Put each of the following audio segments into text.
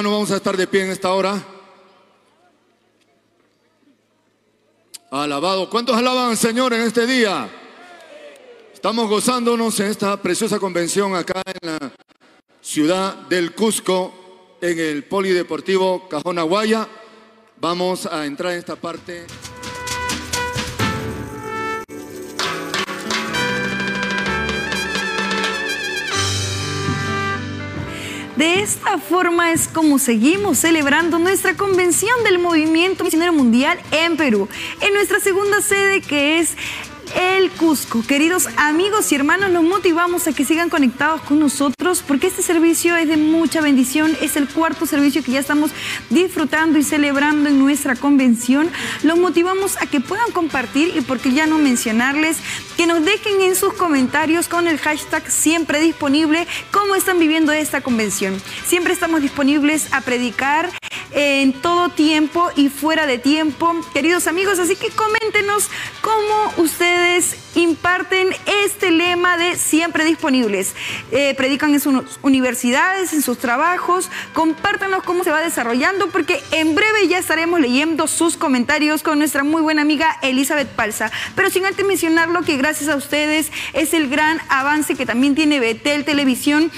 hermano. Vamos a estar de pie en esta hora. Alabado. ¿Cuántos alaban al Señor en este día? Estamos gozándonos en esta preciosa convención acá en la ciudad del Cusco, en el Polideportivo Cajón Aguaya. Vamos a entrar en esta parte. De esta forma es como seguimos celebrando nuestra convención del Movimiento Misionero Mundial en Perú, en nuestra segunda sede que es el Cusco. Queridos amigos y hermanos, los motivamos a que sigan conectados con nosotros porque este servicio es de mucha bendición. Es el cuarto servicio que ya estamos disfrutando y celebrando en nuestra convención. Los motivamos a que puedan compartir y porque ya no mencionarles, que nos dejen en sus comentarios con el hashtag siempre disponible cómo están viviendo esta convención. Siempre estamos disponibles a predicar en todo tiempo y fuera de tiempo, queridos amigos, así que coméntenos cómo ustedes imparten este lema de siempre disponibles. Eh, predican en sus universidades, en sus trabajos, compártanos cómo se va desarrollando, porque en breve ya estaremos leyendo sus comentarios con nuestra muy buena amiga Elizabeth Palsa. Pero sin antes mencionarlo que gracias a ustedes es el gran avance que también tiene Betel Televisión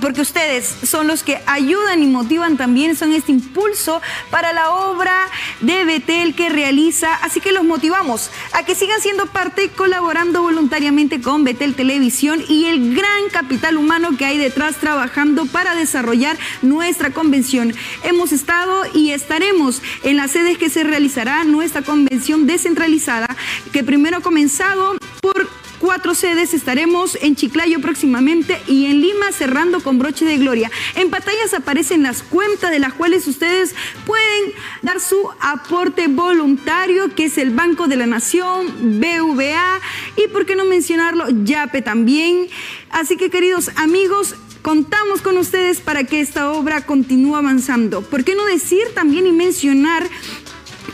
porque ustedes son los que ayudan y motivan también, son este impulso para la obra de Betel que realiza. Así que los motivamos a que sigan siendo parte, colaborando voluntariamente con Betel Televisión y el gran capital humano que hay detrás trabajando para desarrollar nuestra convención. Hemos estado y estaremos en las sedes que se realizará nuestra convención descentralizada, que primero ha comenzado por cuatro sedes. Estaremos en Chiclayo próximamente y en Lima cerrando con broche de gloria. En pantallas aparecen las cuentas de las cuales ustedes pueden dar su aporte voluntario, que es el Banco de la Nación, BVA y, por qué no mencionarlo, YAPE también. Así que, queridos amigos, contamos con ustedes para que esta obra continúe avanzando. ¿Por qué no decir también y mencionar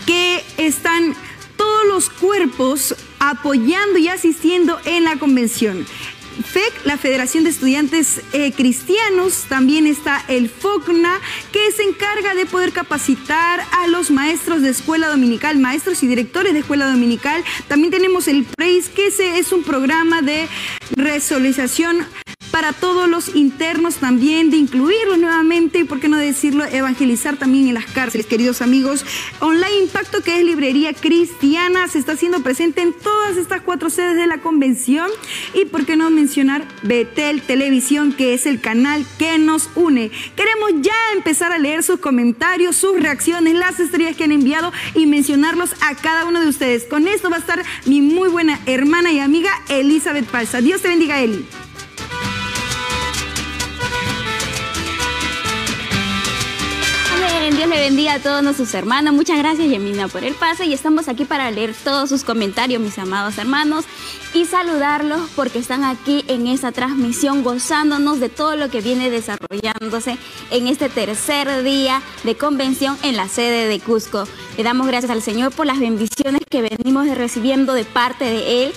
que están todos los cuerpos apoyando y asistiendo en la convención. FEC, la Federación de Estudiantes eh, Cristianos, también está el FOCNA, que se encarga de poder capacitar a los maestros de escuela dominical, maestros y directores de escuela dominical. También tenemos el PREIS, que es un programa de resolución para todos los internos también, de incluirlos nuevamente y, por qué no decirlo, evangelizar también en las cárceles, queridos amigos. Online Impacto, que es librería cristiana, se está haciendo presente en todas estas cuatro sedes de la convención y, por qué no mencionar, Betel Televisión, que es el canal que nos une. Queremos ya empezar a leer sus comentarios, sus reacciones, las estrellas que han enviado y mencionarlos a cada uno de ustedes. Con esto va a estar mi muy buena hermana y amiga Elizabeth Palsa. Dios te bendiga, Eli. Dios le bendiga a todos nuestros hermanos. Muchas gracias, Yemina, por el pase. Y estamos aquí para leer todos sus comentarios, mis amados hermanos, y saludarlos porque están aquí en esta transmisión, gozándonos de todo lo que viene desarrollándose en este tercer día de convención en la sede de Cusco. Le damos gracias al Señor por las bendiciones que venimos recibiendo de parte de Él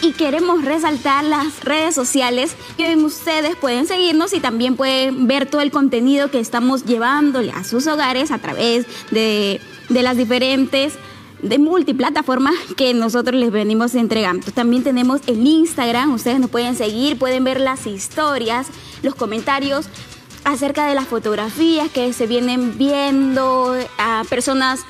y queremos resaltar las redes sociales que ustedes pueden seguirnos y también pueden ver todo el contenido que estamos llevándole a sus hogares a través de, las diferentes de multiplataformas que nosotros les venimos entregando. También tenemos el Instagram, ustedes nos pueden seguir, pueden ver las historias, los comentarios acerca de las fotografías que se vienen viendo a personas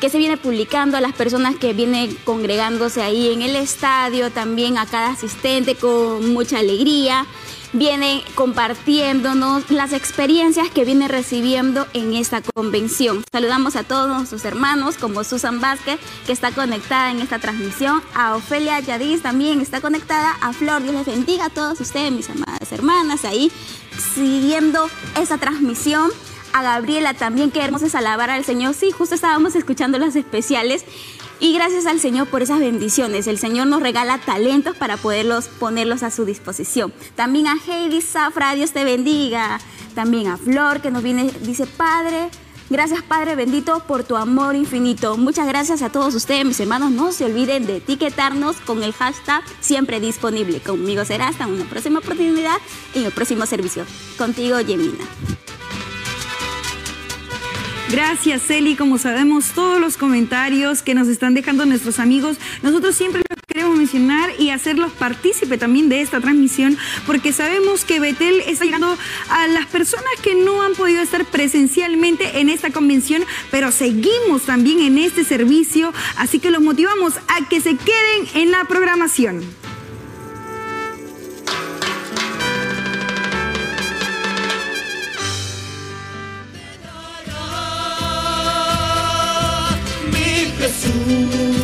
que se viene publicando a las personas que vienen congregándose ahí en el estadio, también a cada asistente con mucha alegría. vienen compartiéndonos las experiencias que viene recibiendo en esta convención. Saludamos a todos sus hermanos, como Susan Vázquez, que está conectada en esta transmisión, a Ofelia Yadiz también está conectada, a Flor, Dios les bendiga a todos ustedes, mis amadas hermanas, ahí siguiendo esa transmisión a Gabriela también, que hermoso es alabar al Señor. Sí, justo estábamos escuchando las especiales y gracias al Señor por esas bendiciones. El Señor nos regala talentos para poderlos ponerlos a su disposición. También a Heidi Zafra, Dios te bendiga. También a Flor que nos viene, dice, Padre, Gracias Padre bendito por tu amor infinito. Muchas gracias a todos ustedes, mis hermanos. No se olviden de etiquetarnos con el hashtag siempre disponible. Conmigo será hasta una próxima oportunidad en el próximo servicio. Contigo, Yemina. Gracias, Celi. Como sabemos, todos los comentarios que nos están dejando nuestros amigos, nosotros siempre los queremos mencionar y hacerlos partícipe también de esta transmisión, porque sabemos que Betel está llegando a las personas que no han podido estar presencialmente en esta convención, pero seguimos también en este servicio, así que los motivamos a que se queden en la programación. Si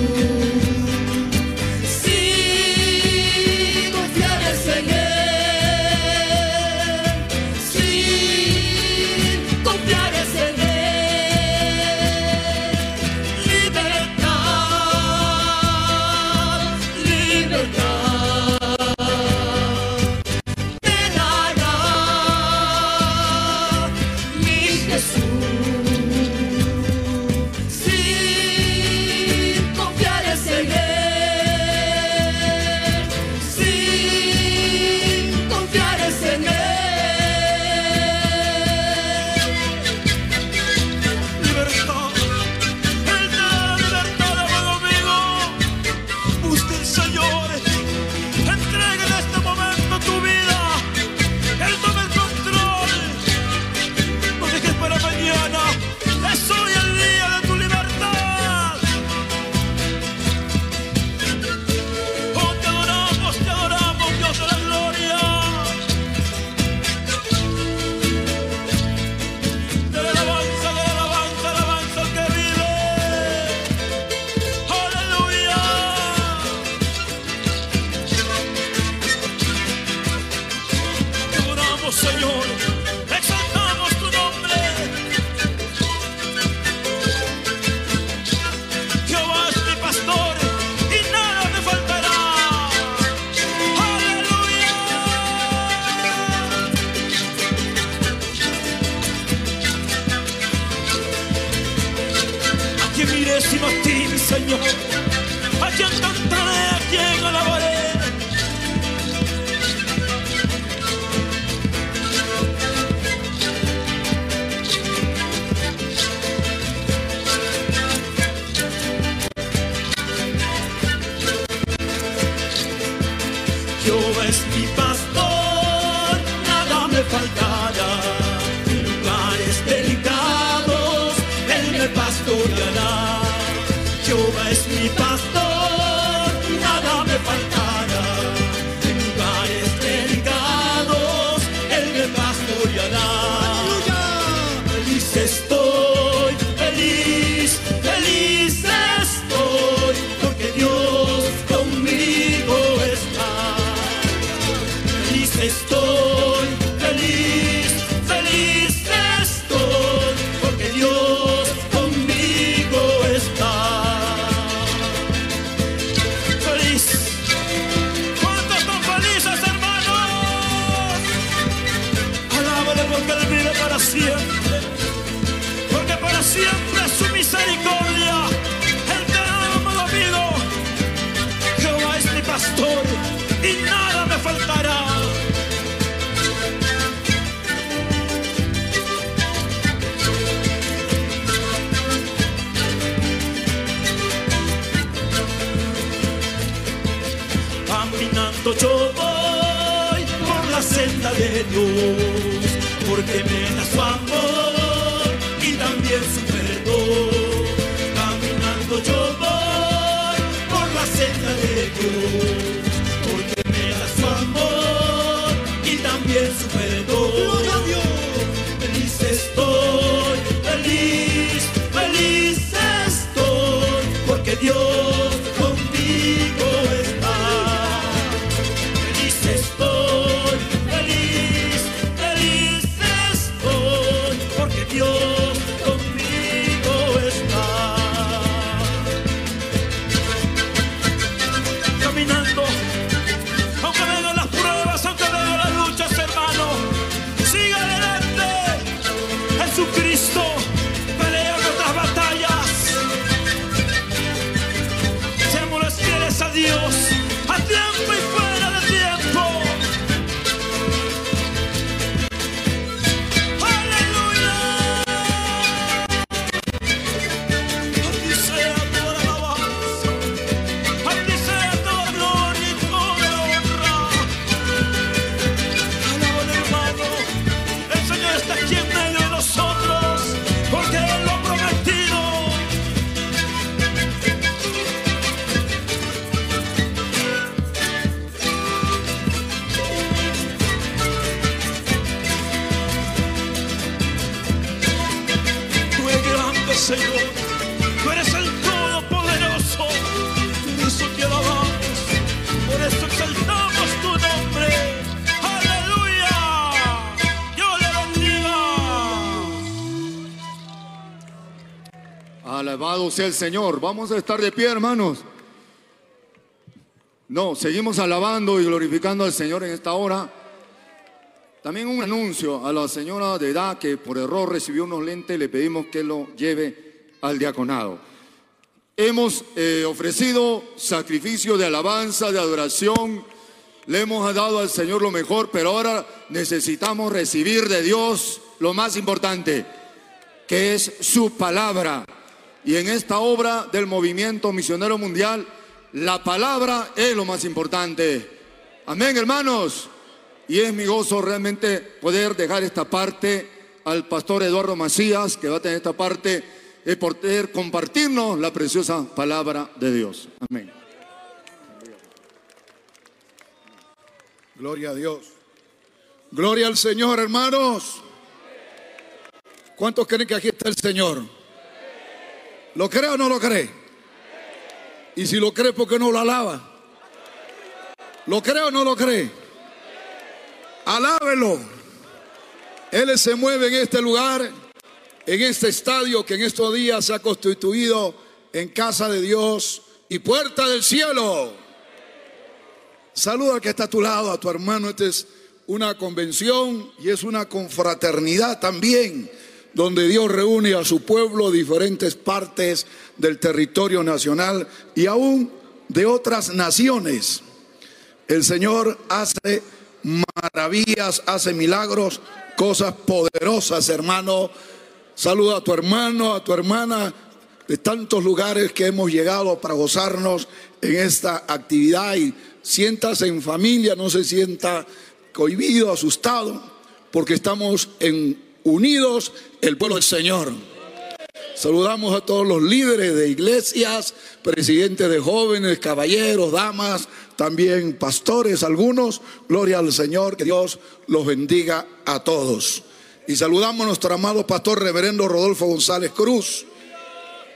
senda de Dios, porque me da su amor y también su perdón. Caminando yo voy por la senda de Dios, porque me da su amor y también su perdón. ¡Gloria a Dios! Feliz estoy, feliz, feliz estoy, porque Dios Sea el Señor. Vamos a estar de pie, hermanos. No, seguimos alabando y glorificando al Señor en esta hora. También un anuncio a la señora de edad que por error recibió unos lentes, le pedimos que lo lleve al diaconado. Hemos eh, ofrecido sacrificio de alabanza, de adoración, le hemos dado al Señor lo mejor, pero ahora necesitamos recibir de Dios lo más importante, que es su palabra. Y en esta obra del movimiento misionero mundial, la palabra es lo más importante. Amén, hermanos. Y es mi gozo realmente poder dejar esta parte al pastor Eduardo Macías, que va a tener esta parte de poder compartirnos la preciosa palabra de Dios. Amén. Gloria a Dios. Gloria al Señor, hermanos. ¿Cuántos creen que aquí está el Señor? ¿Lo cree o no lo cree? Y si lo cree, ¿por qué no lo alaba? ¿Lo cree o no lo cree? Alábelo. Él se mueve en este lugar, en este estadio que en estos días se ha constituido en casa de Dios y puerta del cielo. Saluda al que está a tu lado, a tu hermano. Esta es una convención y es una confraternidad también, donde Dios reúne a su pueblo de diferentes partes del territorio nacional y aún de otras naciones. El Señor hace maravillas, hace milagros, cosas poderosas, hermano. Saluda a tu hermano, a tu hermana de tantos lugares que hemos llegado para gozarnos en esta actividad y siéntase en familia, no se sienta cohibido, asustado, porque estamos en, unidos el pueblo del Señor. Saludamos a todos los líderes de iglesias, presidentes de jóvenes, caballeros, damas, también pastores, algunos. Gloria al Señor, que Dios los bendiga a todos. Y saludamos a nuestro amado pastor reverendo Rodolfo González Cruz.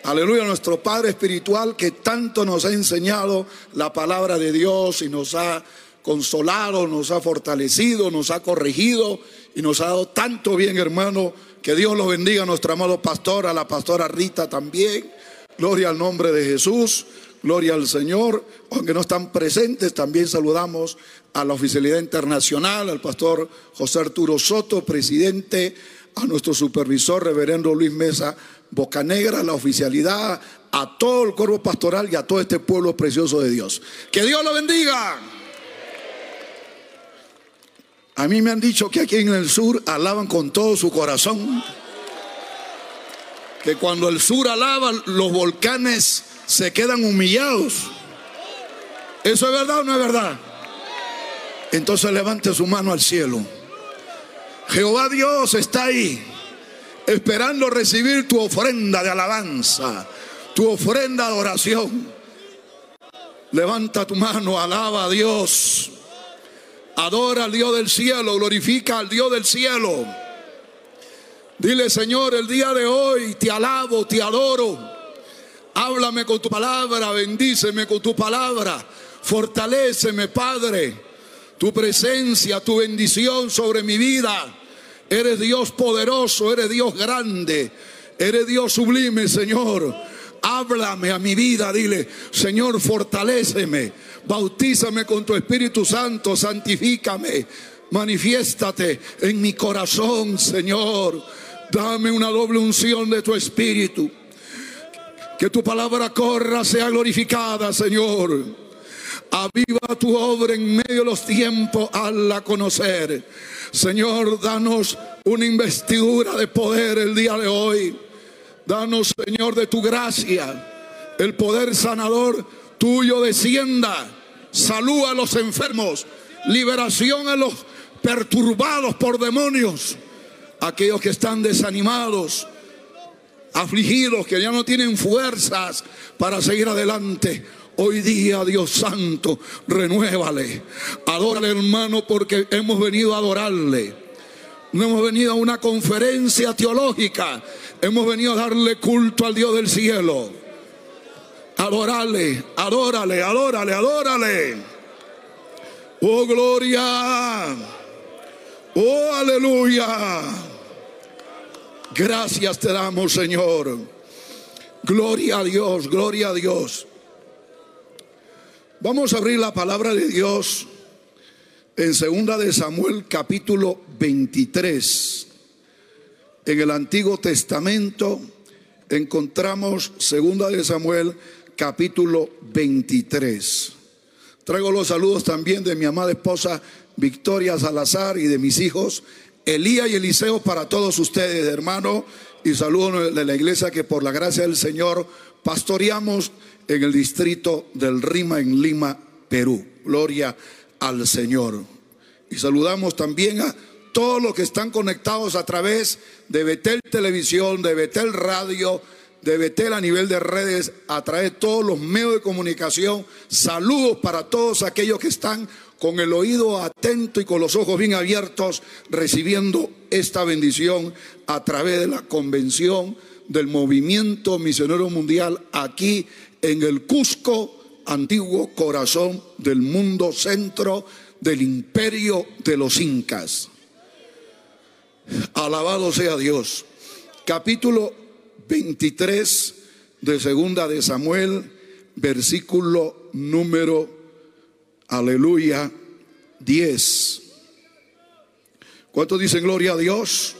Aleluya, nuestro Padre Espiritual que tanto nos ha enseñado la palabra de Dios y nos ha consolado, nos ha fortalecido, nos ha corregido y nos ha dado tanto bien, hermano. Que Dios los bendiga a nuestro amado pastor, a la pastora Rita también. Gloria al nombre de Jesús, gloria al Señor. Aunque no están presentes, también saludamos a la oficialidad internacional, al pastor José Arturo Soto, presidente, a nuestro supervisor, reverendo Luis Mesa Bocanegra, a la oficialidad, a todo el cuerpo pastoral y a todo este pueblo precioso de Dios. Que Dios lo bendiga. A mí me han dicho que aquí en el sur alaban con todo su corazón. Que cuando el sur alaba, los volcanes se quedan humillados. ¿Eso es verdad o no es verdad? Entonces levante su mano al cielo. Jehová Dios está ahí, esperando recibir tu ofrenda de alabanza, tu ofrenda de oración. Levanta tu mano, alaba a Dios. Adora al Dios del cielo, glorifica al Dios del cielo. Dile, Señor, el día de hoy te alabo, te adoro. Háblame con tu palabra, bendíceme con tu palabra. Fortaléceme, Padre. Tu presencia, tu bendición sobre mi vida. Eres Dios poderoso, eres Dios grande, eres Dios sublime, Señor. Háblame a mi vida, dile, Señor, fortaléceme, bautízame con tu Espíritu Santo, santifícame, manifiéstate en mi corazón, Señor. Dame una doble unción de tu Espíritu. Que tu palabra corra, sea glorificada, Señor. Aviva tu obra en medio de los tiempos al la conocer. Señor, danos una investidura de poder el día de hoy. Danos, Señor, de tu gracia. El poder sanador tuyo descienda. Salud a los enfermos. Liberación a los perturbados por demonios. Aquellos que están desanimados afligidos, que ya no tienen fuerzas para seguir adelante. Hoy día, Dios Santo, renuévale. Adórale, hermano, porque hemos venido a adorarle. No hemos venido a una conferencia teológica. Hemos venido a darle culto al Dios del cielo. Adórale, adórale, adórale, adórale. Oh, gloria. Oh, aleluya. Gracias te damos, Señor. Gloria a Dios, gloria a Dios. Vamos a abrir la palabra de Dios en segunda de Samuel capítulo 23. En el Antiguo Testamento encontramos segunda de Samuel capítulo 23. Traigo los saludos también de mi amada esposa Victoria Salazar y de mis hijos Elías y Eliseo para todos ustedes, hermano, y saludo de la iglesia que por la gracia del Señor pastoreamos en el distrito del Rima en Lima, Perú. Gloria al Señor. Y saludamos también a todos los que están conectados a través de Betel Televisión, de Betel Radio, de Betel a nivel de redes, a través de todos los medios de comunicación. Saludos para todos aquellos que están con el oído atento y con los ojos bien abiertos, recibiendo esta bendición a través de la convención del movimiento misionero mundial aquí en el Cusco, antiguo corazón del mundo centro del imperio de los incas. Alabado sea Dios. Capítulo 23 de segunda de Samuel, versículo número Aleluya. 10. ¿Cuántos dicen gloria a Dios?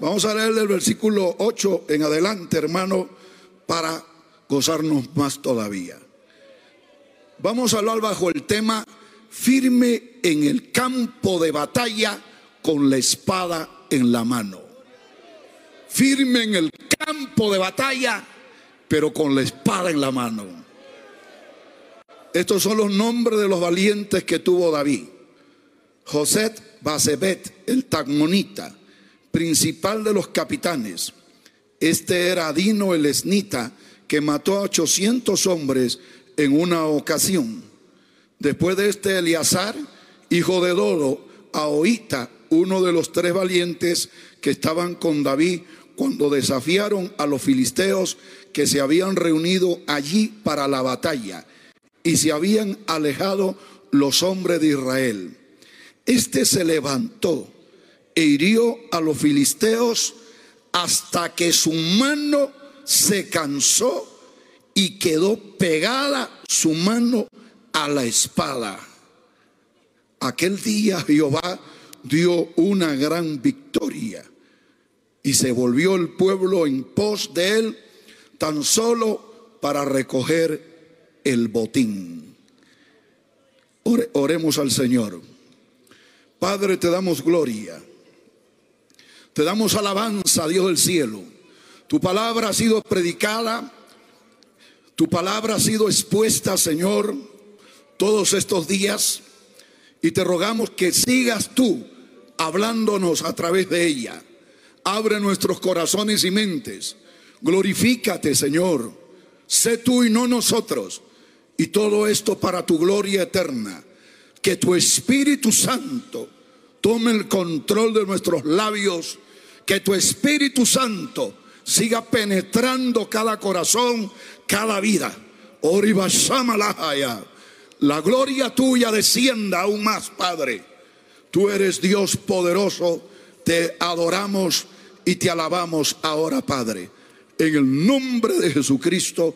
Vamos a leer el versículo 8 en adelante, hermano, para gozarnos más todavía. Vamos a hablar bajo el tema firme en el campo de batalla con la espada en la mano. Firme en el campo de batalla, pero con la espada en la mano. Estos son los nombres de los valientes que tuvo David. José Basebet, el Tagmonita, principal de los capitanes. Este era Dino el Esnita, que mató a 800 hombres en una ocasión. Después de este Eleazar, hijo de Dodo, Ahoita, uno de los tres valientes que estaban con David cuando desafiaron a los filisteos que se habían reunido allí para la batalla y se habían alejado los hombres de Israel. Este se levantó e hirió a los filisteos hasta que su mano se cansó y quedó pegada su mano a la espada. Aquel día Jehová dio una gran victoria y se volvió el pueblo en pos de él tan solo para recoger el botín. oremos al Señor. Padre, te damos gloria. Te damos alabanza, Dios del cielo. Tu palabra ha sido predicada. Tu palabra ha sido expuesta, Señor, todos estos días. Y te rogamos que sigas tú hablándonos a través de ella. Abre nuestros corazones y mentes. Glorifícate, Señor. Sé tú y no nosotros. Y todo esto para tu gloria eterna. Que tu Espíritu Santo tome el control de nuestros labios. Que tu Espíritu Santo siga penetrando cada corazón, cada vida. La gloria tuya descienda aún más, Padre. Tú eres Dios poderoso, te adoramos y te alabamos ahora, Padre. En el nombre de Jesucristo,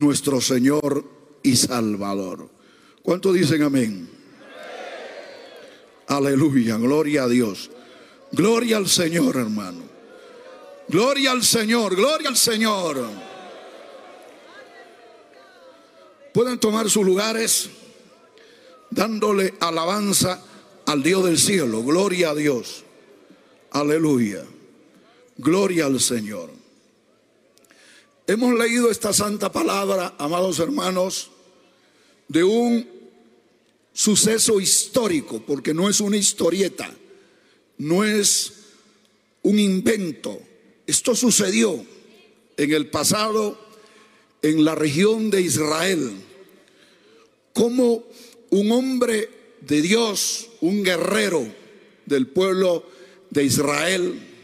nuestro Señor y Salvador. ¿Cuánto dicen amén? Aleluya, gloria a Dios. Gloria al Señor, hermano. Gloria al Señor, gloria al Señor. Pueden tomar sus lugares dándole alabanza al Dios del cielo. Gloria a Dios. Aleluya. Gloria al Señor. Hemos leído esta santa palabra, amados hermanos, de un suceso histórico, porque no es una historieta, no es un invento. Esto sucedió en el pasado en la región de Israel, como un hombre de Dios, un guerrero del pueblo de Israel,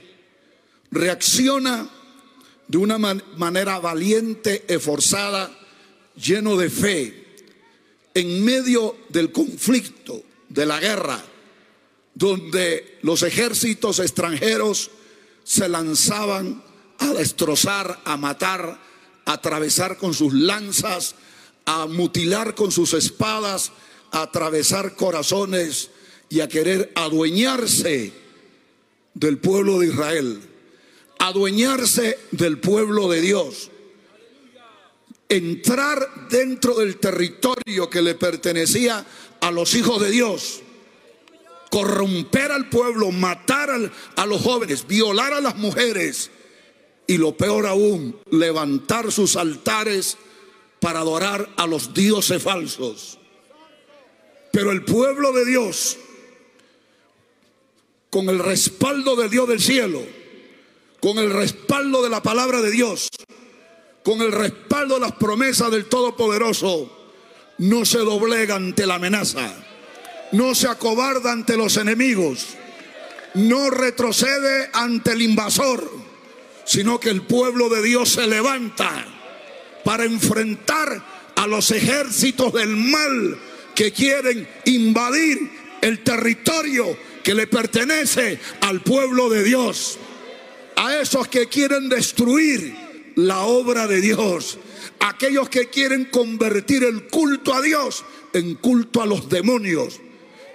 reacciona de una man- manera valiente, esforzada, lleno de fe, en medio del conflicto, de la guerra, donde los ejércitos extranjeros se lanzaban a destrozar, a matar, a atravesar con sus lanzas, a mutilar con sus espadas, a atravesar corazones y a querer adueñarse del pueblo de Israel, adueñarse del pueblo de Dios, entrar dentro del territorio que le pertenecía a los hijos de Dios, corromper al pueblo, matar a los jóvenes, violar a las mujeres. Y lo peor aún, levantar sus altares para adorar a los dioses falsos. Pero el pueblo de Dios, con el respaldo del Dios del cielo, con el respaldo de la palabra de Dios, con el respaldo de las promesas del Todopoderoso, no se doblega ante la amenaza, no se acobarda ante los enemigos, no retrocede ante el invasor, sino que el pueblo de Dios se levanta para enfrentar a los ejércitos del mal que quieren invadir el territorio que le pertenece al pueblo de Dios. A esos que quieren destruir la obra de Dios. Aquellos que quieren convertir el culto a Dios en culto a los demonios.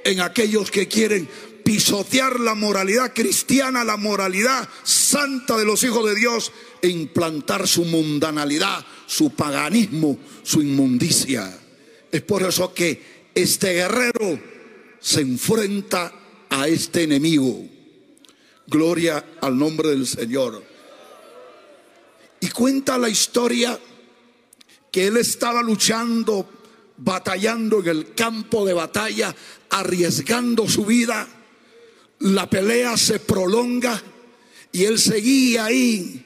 En aquellos que quieren pisotear la moralidad cristiana, la moralidad santa de los hijos de Dios e implantar su mundanalidad, su paganismo, su inmundicia. Es por eso que este guerrero se enfrenta a este enemigo. Gloria al nombre del Señor. Y cuenta la historia que él estaba luchando, batallando en el campo de batalla, arriesgando su vida. La pelea se prolonga y él seguía ahí,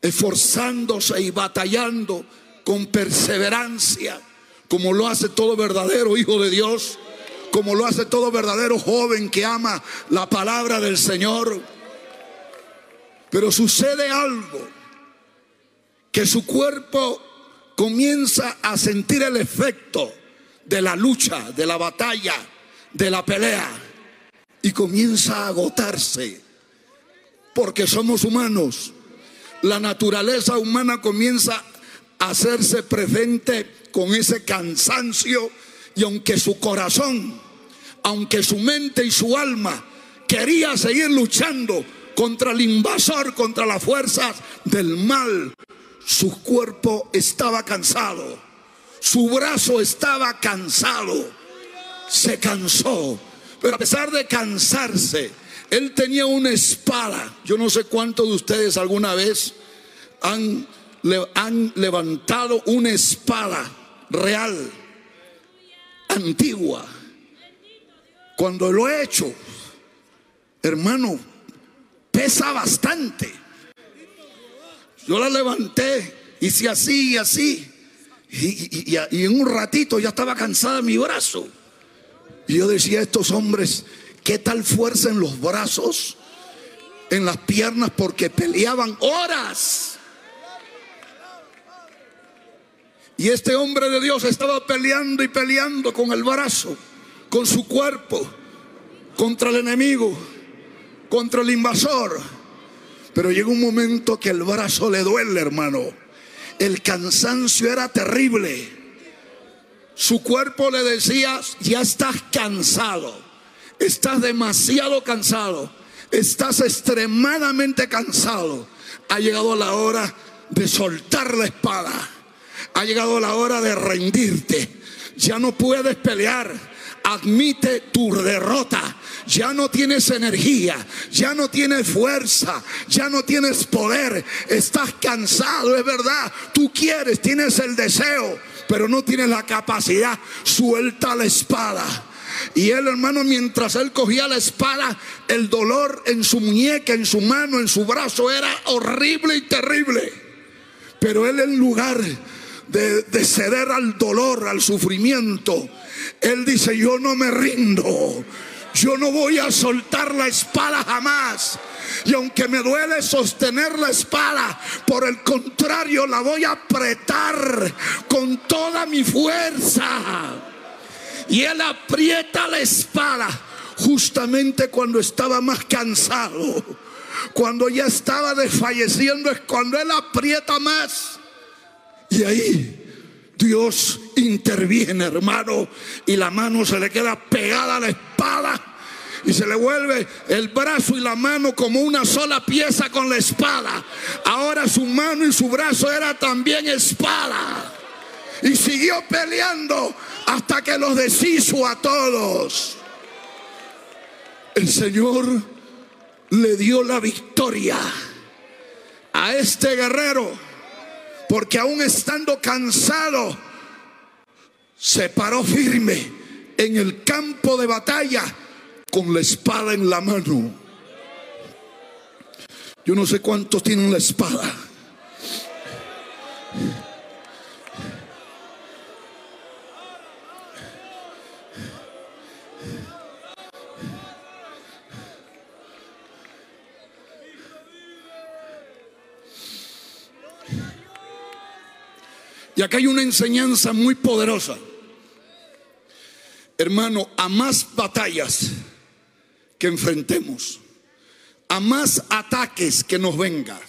esforzándose y batallando con perseverancia, como lo hace todo verdadero hijo de Dios, como lo hace todo verdadero joven que ama la palabra del Señor. Pero sucede algo, que su cuerpo comienza a sentir el efecto de la lucha, de la batalla, de la pelea, y comienza a agotarse, porque somos humanos. La naturaleza humana comienza a hacerse presente con ese cansancio y aunque su corazón, aunque su mente y su alma quería seguir luchando contra el invasor, contra las fuerzas del mal, su cuerpo estaba cansado, su brazo estaba cansado, se cansó, pero a pesar de cansarse, él tenía una espada. Yo no sé cuántos de ustedes alguna vez han, han levantado una espada real, antigua. Cuando lo he hecho, hermano, pesa bastante. Yo la levanté, hice así y así. Y, en un ratito ya estaba cansada mi brazo. Y yo decía a estos hombres, ¿qué tal fuerza en los brazos? en las piernas porque peleaban horas. Y este hombre de Dios estaba peleando y peleando con el brazo, con su cuerpo, contra el enemigo, contra el invasor. Pero llega un momento que el brazo le duele, hermano. El cansancio era terrible. Su cuerpo le decía, ya estás cansado, estás demasiado cansado, estás extremadamente cansado. Ha llegado la hora de soltar la espada. Ha llegado la hora de rendirte. Ya no puedes pelear. Admite tu derrota. Ya no tienes energía, ya no tienes fuerza, ya no tienes poder. Estás cansado, es verdad. Tú quieres, tienes el deseo, pero no tienes la capacidad. Suelta la espada. Y él, hermano, mientras él cogía la espada, el dolor en su muñeca, en su mano, en su brazo era horrible y terrible. Pero él en lugar de, de ceder al dolor, al sufrimiento, él dice, yo no me rindo. Yo no voy a soltar la espada jamás. Y aunque me duele sostener la espada, por el contrario la voy a apretar con toda mi fuerza. Y él aprieta la espada justamente cuando estaba más cansado. Cuando ya estaba desfalleciendo es cuando él aprieta más. Y ahí Dios interviene, hermano, y la mano se le queda pegada a la espada y se le vuelve el brazo y la mano como una sola pieza con la espada. Ahora su mano y su brazo era también espada. Y siguió peleando hasta que los deshizo a todos. El Señor le dio la victoria a este guerrero, porque aún estando cansado, se paró firme en el campo de batalla con la espada en la mano. Yo no sé cuántos tienen la espada. Y acá hay una enseñanza muy poderosa. Hermano, a más batallas que enfrentemos, a más ataques que nos vengan,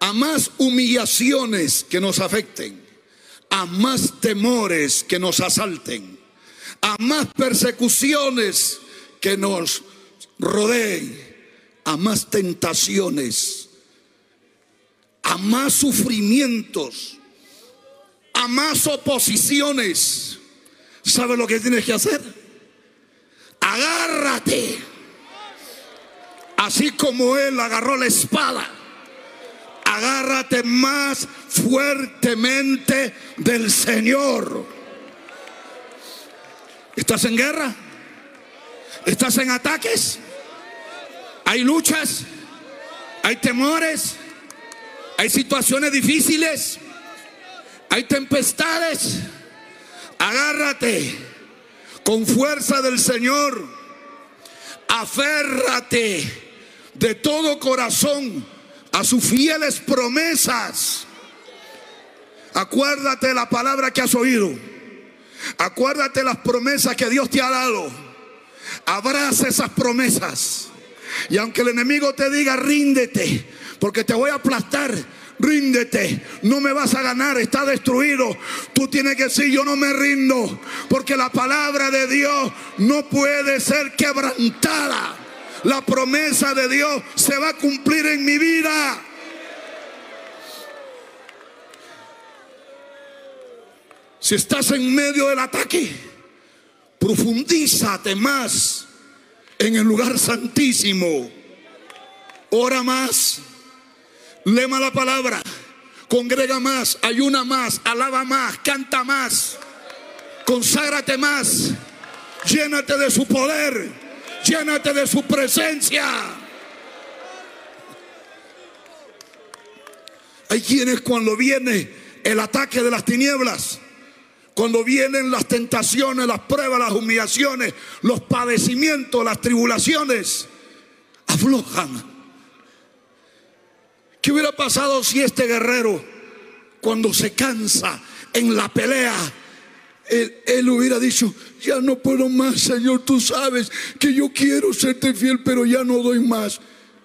a más humillaciones que nos afecten, a más temores que nos asalten, a más persecuciones que nos rodeen, a más tentaciones, a más sufrimientos, a más oposiciones. ¿Sabe lo que tienes que hacer? Agárrate. Así como él agarró la espada. Agárrate más fuertemente del Señor. ¿Estás en guerra? ¿Estás en ataques? ¿Hay luchas? ¿Hay temores? ¿Hay situaciones difíciles? ¿Hay tempestades? Agárrate con fuerza del Señor. Aférrate de todo corazón a sus fieles promesas. Acuérdate la palabra que has oído. Acuérdate las promesas que Dios te ha dado. Abraza esas promesas. Y aunque el enemigo te diga, ríndete, porque te voy a aplastar, ríndete, no me vas a ganar, está destruido. Tú tienes que decir, yo no me rindo, porque la palabra de Dios no puede ser quebrantada. La promesa de Dios se va a cumplir en mi vida. Si estás en medio del ataque, profundízate más en el lugar santísimo. Ora más. Lema la palabra, congrega más, ayuna más, alaba más, canta más, conságrate más, llénate de su poder, llénate de su presencia. Hay quienes cuando viene el ataque de las tinieblas, cuando vienen las tentaciones, las pruebas, las humillaciones, los padecimientos, las tribulaciones, aflojan ¿Qué hubiera pasado si este guerrero, cuando se cansa en la pelea, él, hubiera dicho, ya no puedo más, Señor, tú sabes que yo quiero serte fiel, pero ya no doy más.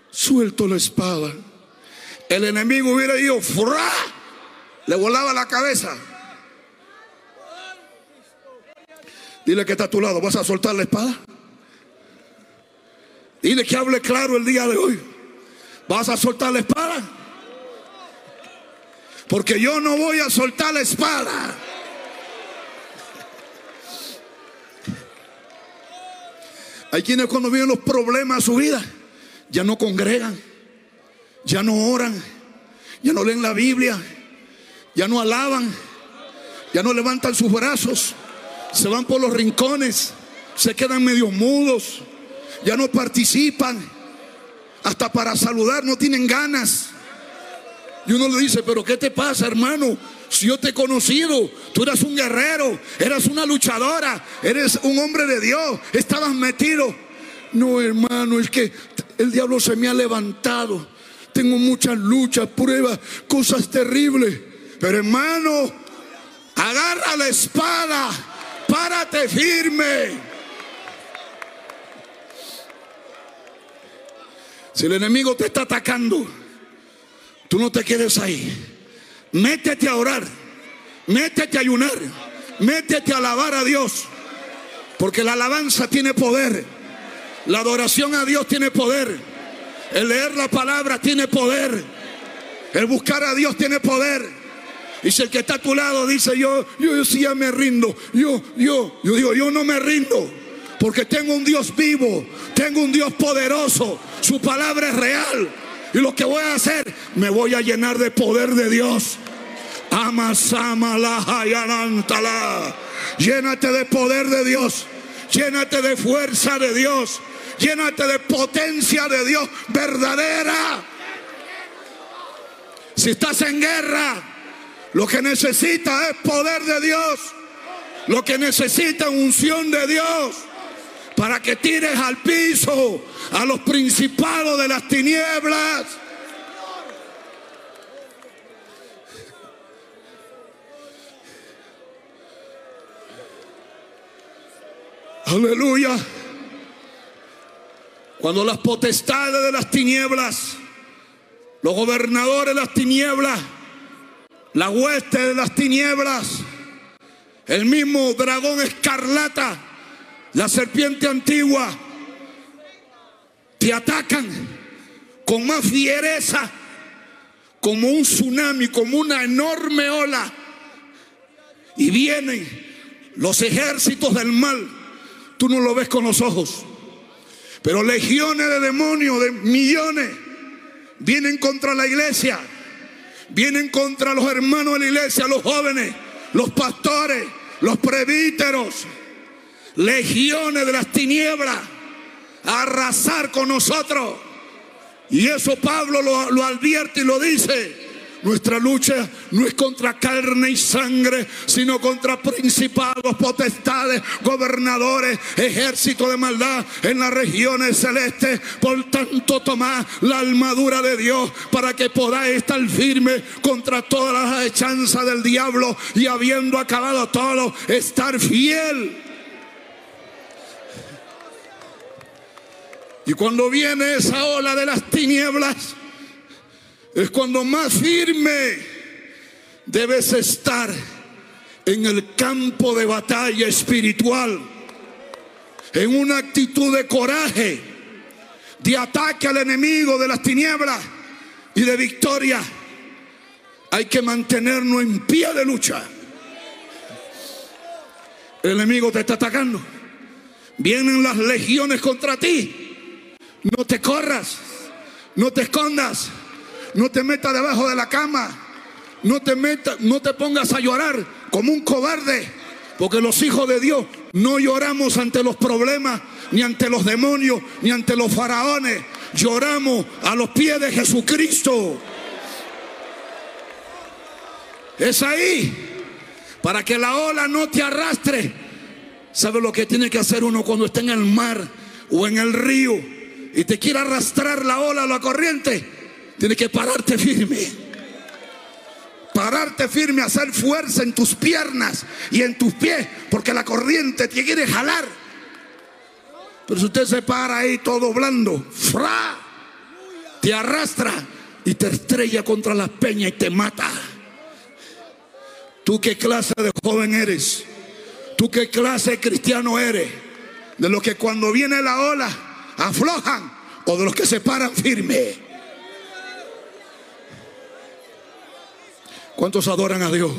Suelto la espada. El enemigo hubiera ido, ¡fra! le volaba la cabeza. Dile que está a tu lado, ¿vas a soltar la espada? Dile que hable claro el día de hoy. ¿Vas a soltar la espada? Porque yo no voy a soltar la espada. Hay quienes cuando vienen los problemas a su vida, ya no congregan, ya no oran, ya no leen la Biblia, ya no alaban, ya no levantan sus brazos, se van por los rincones, se quedan medio mudos, ya no participan, hasta para saludar no tienen ganas. Y uno le dice, pero ¿qué te pasa, hermano? Si yo te he conocido, tú eras un guerrero, eras una luchadora, eres un hombre de Dios, estabas metido. No, hermano, es que el diablo se me ha levantado. Tengo muchas luchas, pruebas, cosas terribles. Pero hermano, agarra la espada, párate firme. Si el enemigo te está atacando, tú no te quedes ahí. Métete a orar, métete a ayunar, métete a alabar a Dios. Porque la alabanza tiene poder, la adoración a Dios tiene poder, el leer la palabra tiene poder, el buscar a Dios tiene poder. Y si el que está a tu lado dice, yo, yo, yo sí ya me rindo, yo, yo, yo digo, yo no me rindo, porque tengo un Dios vivo, tengo un Dios poderoso, su palabra es real. Y lo que voy a hacer, me voy a llenar de poder de Dios. Llénate de poder de Dios. Llénate de fuerza de Dios. Llénate de potencia de Dios verdadera. Si estás en guerra, lo que necesitas es poder de Dios. Lo que necesitas es unción de Dios para que tires al piso a los principados de las tinieblas. Aleluya. Cuando las potestades de las tinieblas, los gobernadores de las tinieblas, la hueste de las tinieblas, el mismo dragón escarlata, la serpiente antigua, te atacan con más fiereza, como un tsunami, como una enorme ola. Y vienen los ejércitos del mal. Tú no lo ves con los ojos. Pero legiones de demonios, de millones, vienen contra la iglesia. Vienen contra los hermanos de la iglesia, los jóvenes, los pastores, los presbíteros. Legiones de las tinieblas a arrasar con nosotros. Y eso Pablo lo, advierte y lo dice. Nuestra lucha no es contra carne y sangre, sino contra principados, potestades, gobernadores, ejército de maldad en las regiones celestes. Por tanto, tomad la armadura de Dios para que podáis estar firme contra todas las hechanzas del diablo y habiendo acabado todo, estar fiel. Y cuando viene esa ola de las tinieblas, es cuando más firme debes estar en el campo de batalla espiritual, en una actitud de coraje, de ataque al enemigo de las tinieblas y de victoria. Hay que mantenernos en pie de lucha. El enemigo te está atacando. Vienen las legiones contra ti. No te corras, no te escondas. No te metas debajo de la cama. No te metas, no te pongas a llorar como un cobarde. Porque los hijos de Dios no lloramos ante los problemas, ni ante los demonios, ni ante los faraones. Lloramos a los pies de Jesucristo. Es ahí. Para que la ola no te arrastre. ¿Sabe lo que tiene que hacer uno cuando está en el mar o en el río y te quiere arrastrar la ola o la corriente? Tienes que pararte firme. Pararte firme, hacer fuerza en tus piernas y en tus pies, porque la corriente te quiere jalar. Pero si usted se para ahí todo blando, fra, te arrastra y te estrella contra las peñas y te mata. ¿Tú qué clase de joven eres? ¿Tú qué clase de cristiano eres? ¿De los que cuando viene la ola aflojan o de los que se paran firme? ¿Cuántos adoran a Dios?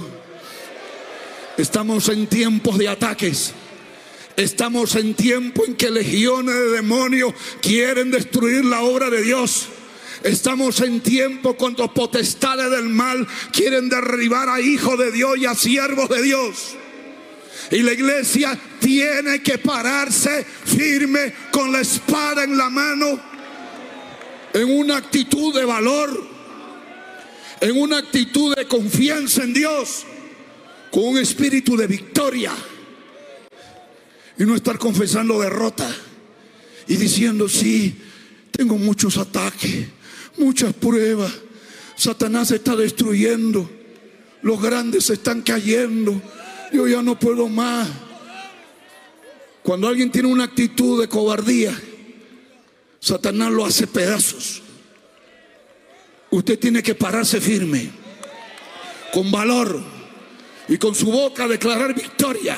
Estamos en tiempos de ataques. Estamos en tiempo en que legiones de demonios quieren destruir la obra de Dios. Estamos en tiempo cuando potestades del mal quieren derribar a hijos de Dios y a siervos de Dios. Y la iglesia tiene que pararse firme con la espada en la mano, en una actitud de valor, en una actitud de confianza en Dios, con un espíritu de victoria. Y no estar confesando derrota y diciendo, sí, tengo muchos ataques, muchas pruebas. Satanás se está destruyendo, los grandes se están cayendo, yo ya no puedo más. Cuando alguien tiene una actitud de cobardía, Satanás lo hace pedazos. Usted tiene que pararse firme, con valor y con su boca declarar victoria.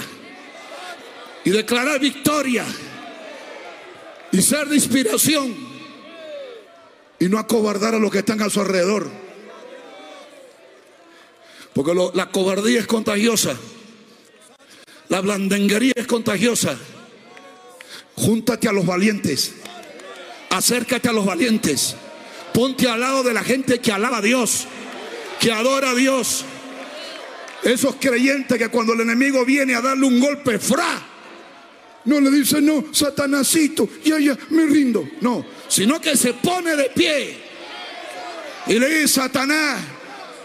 Y declarar victoria. Y ser de inspiración. Y no acobardar a los que están a su alrededor. Porque la cobardía es contagiosa. La blandenguería es contagiosa. Júntate a los valientes. Acércate a los valientes. Ponte al lado de la gente que alaba a Dios, que adora a Dios. Esos creyentes que cuando el enemigo viene a darle un golpe, fra, no le dice, no, Satanásito, ya, ya, me rindo. No, sino que se pone de pie y le dice, Satanás,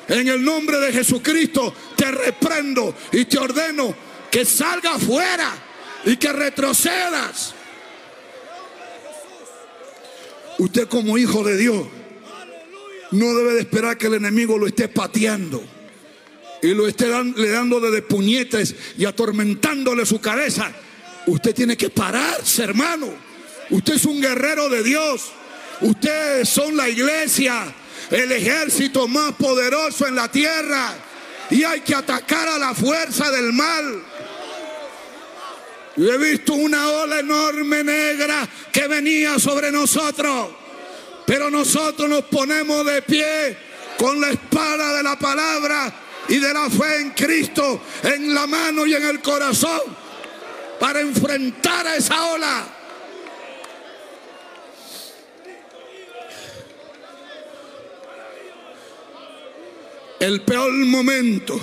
en el nombre de Jesucristo te reprendo y te ordeno que salga afuera y que retrocedas. Usted como hijo de Dios no debe de esperar que el enemigo lo esté pateando y lo esté le dando de puñetes y atormentándole su cabeza. Usted tiene que pararse, hermano. Usted es un guerrero de Dios. Ustedes son la iglesia, el ejército más poderoso en la tierra. Y hay que atacar a la fuerza del mal. Yo he visto una ola enorme negra que venía sobre nosotros. Pero nosotros nos ponemos de pie con la espada de la palabra y de la fe en Cristo en la mano y en el corazón para enfrentar a esa ola. El peor momento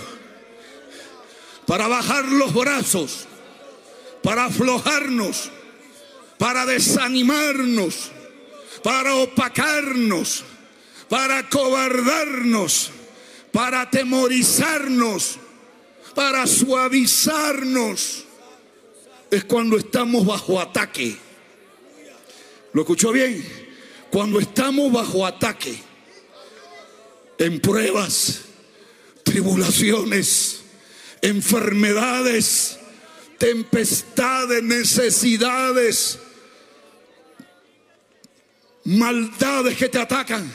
para bajar los brazos, para aflojarnos, para desanimarnos, para opacarnos, para cobardarnos, para atemorizarnos, para suavizarnos. Es cuando estamos bajo ataque. ¿Lo escuchó bien? Cuando estamos bajo ataque, en pruebas, tribulaciones, enfermedades, tempestades, necesidades, maldades que te atacan.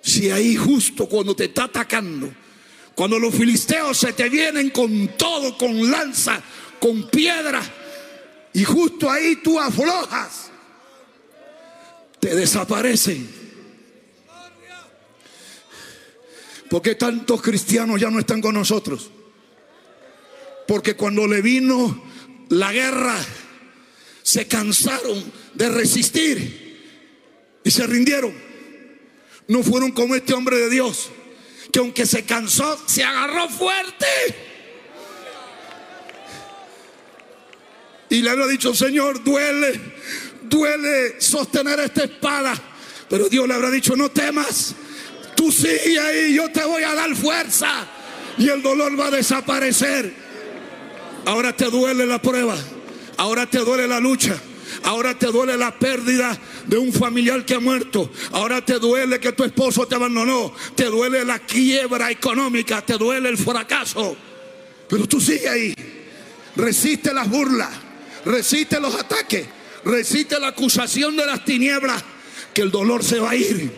Si ahí justo cuando te está atacando, cuando los filisteos se te vienen con todo, con lanza, con piedra, y justo ahí tú aflojas, te desaparecen. ¿Por qué tantos cristianos ya no están con nosotros? Porque cuando le vino la guerra, se cansaron de resistir y se rindieron. No fueron como este hombre de Dios, que aunque se cansó, se agarró fuerte. Y le había dicho, Señor, duele, duele sostener esta espada. Pero Dios le habrá dicho, no temas, tú sigue ahí, yo te voy a dar fuerza y el dolor va a desaparecer. Ahora te duele la prueba, ahora te duele la lucha, ahora te duele la pérdida de un familiar que ha muerto. Ahora te duele que tu esposo te abandonó. Te duele la quiebra económica. Te duele el fracaso. Pero tú sigue ahí. Resiste las burlas. Resiste los ataques. Resiste la acusación de las tinieblas. Que el dolor se va a ir.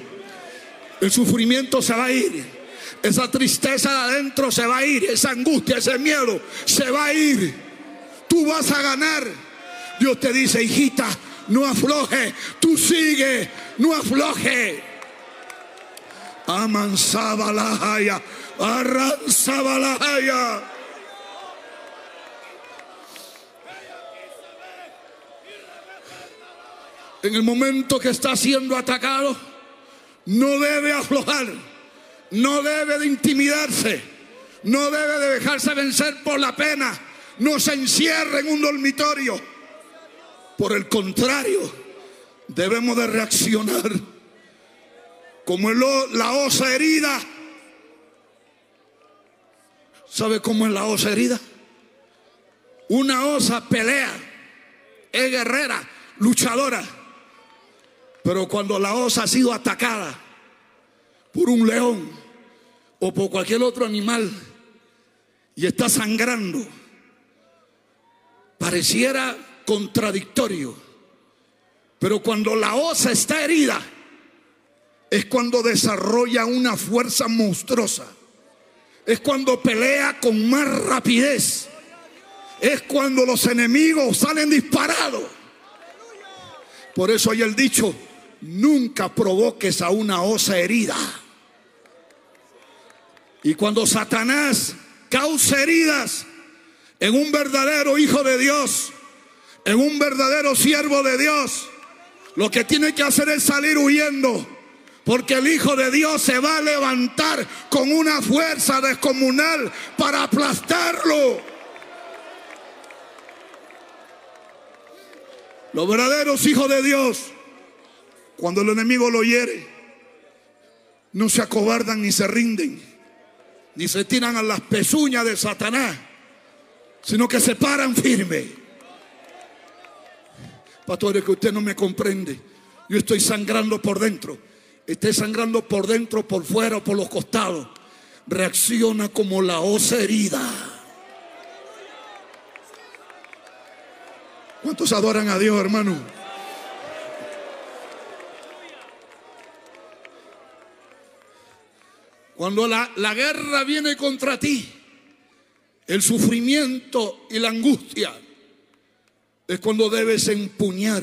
El sufrimiento se va a ir. Esa tristeza de adentro se va a ir. Esa angustia, ese miedo se va a ir. Tú vas a ganar. Dios te dice, hijita, no afloje. Tú sigue, no afloje. Amansaba la haya. Arranzaba la haya. En el momento que está siendo atacado, no debe aflojar, no debe de intimidarse, no debe de dejarse vencer por la pena, no se encierre en un dormitorio. Por el contrario, debemos de reaccionar como el la osa herida. ¿Sabe cómo es la osa herida? Una osa pelea, es guerrera, luchadora. Pero cuando la osa ha sido atacada por un león o por cualquier otro animal y está sangrando, pareciera contradictorio. Pero cuando la osa está herida, es cuando desarrolla una fuerza monstruosa. Es cuando pelea con más rapidez. Es cuando los enemigos salen disparados. Por eso hay el dicho, nunca provoques a una osa herida. Y cuando Satanás causa heridas en un verdadero hijo de Dios, en un verdadero siervo de Dios, lo que tiene que hacer es salir huyendo. Porque el Hijo de Dios se va a levantar con una fuerza descomunal para aplastarlo. Los verdaderos hijos de Dios, cuando el enemigo lo hiere, no se acobardan ni se rinden, ni se tiran a las pezuñas de Satanás, sino que se paran firme. Pastor, es que usted no me comprende. Yo estoy sangrando por dentro. Esté sangrando por dentro, por fuera por los costados. Reacciona como la osa herida. ¿Cuántos adoran a Dios, hermano? Cuando la, la guerra viene contra ti, el sufrimiento y la angustia, es cuando debes empuñar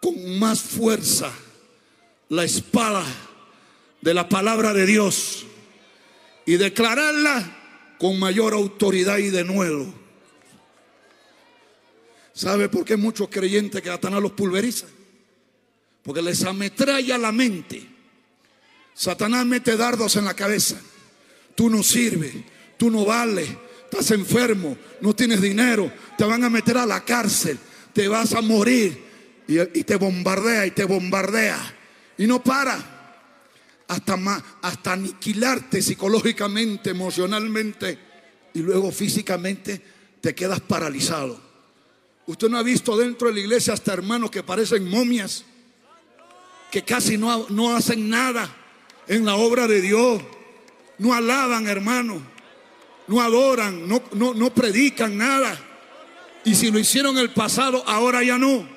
con más fuerza la espada de la palabra de Dios y declararla con mayor autoridad y denuedo. ¿Sabe por qué muchos creyentes que Satanás los pulveriza? Porque les ametralla la mente. Satanás mete dardos en la cabeza. Tú no sirves, tú no vales, estás enfermo, no tienes dinero, te van a meter a la cárcel, te vas a morir. Y, te bombardea y te bombardea. Y no para. Hasta, hasta aniquilarte psicológicamente, emocionalmente y luego físicamente te quedas paralizado. Usted no ha visto dentro de la iglesia hasta hermanos que parecen momias, que casi no, no hacen nada en la obra de Dios. No alaban, hermano. No adoran, no, no, no predican nada. Y si lo hicieron el pasado, ahora ya no.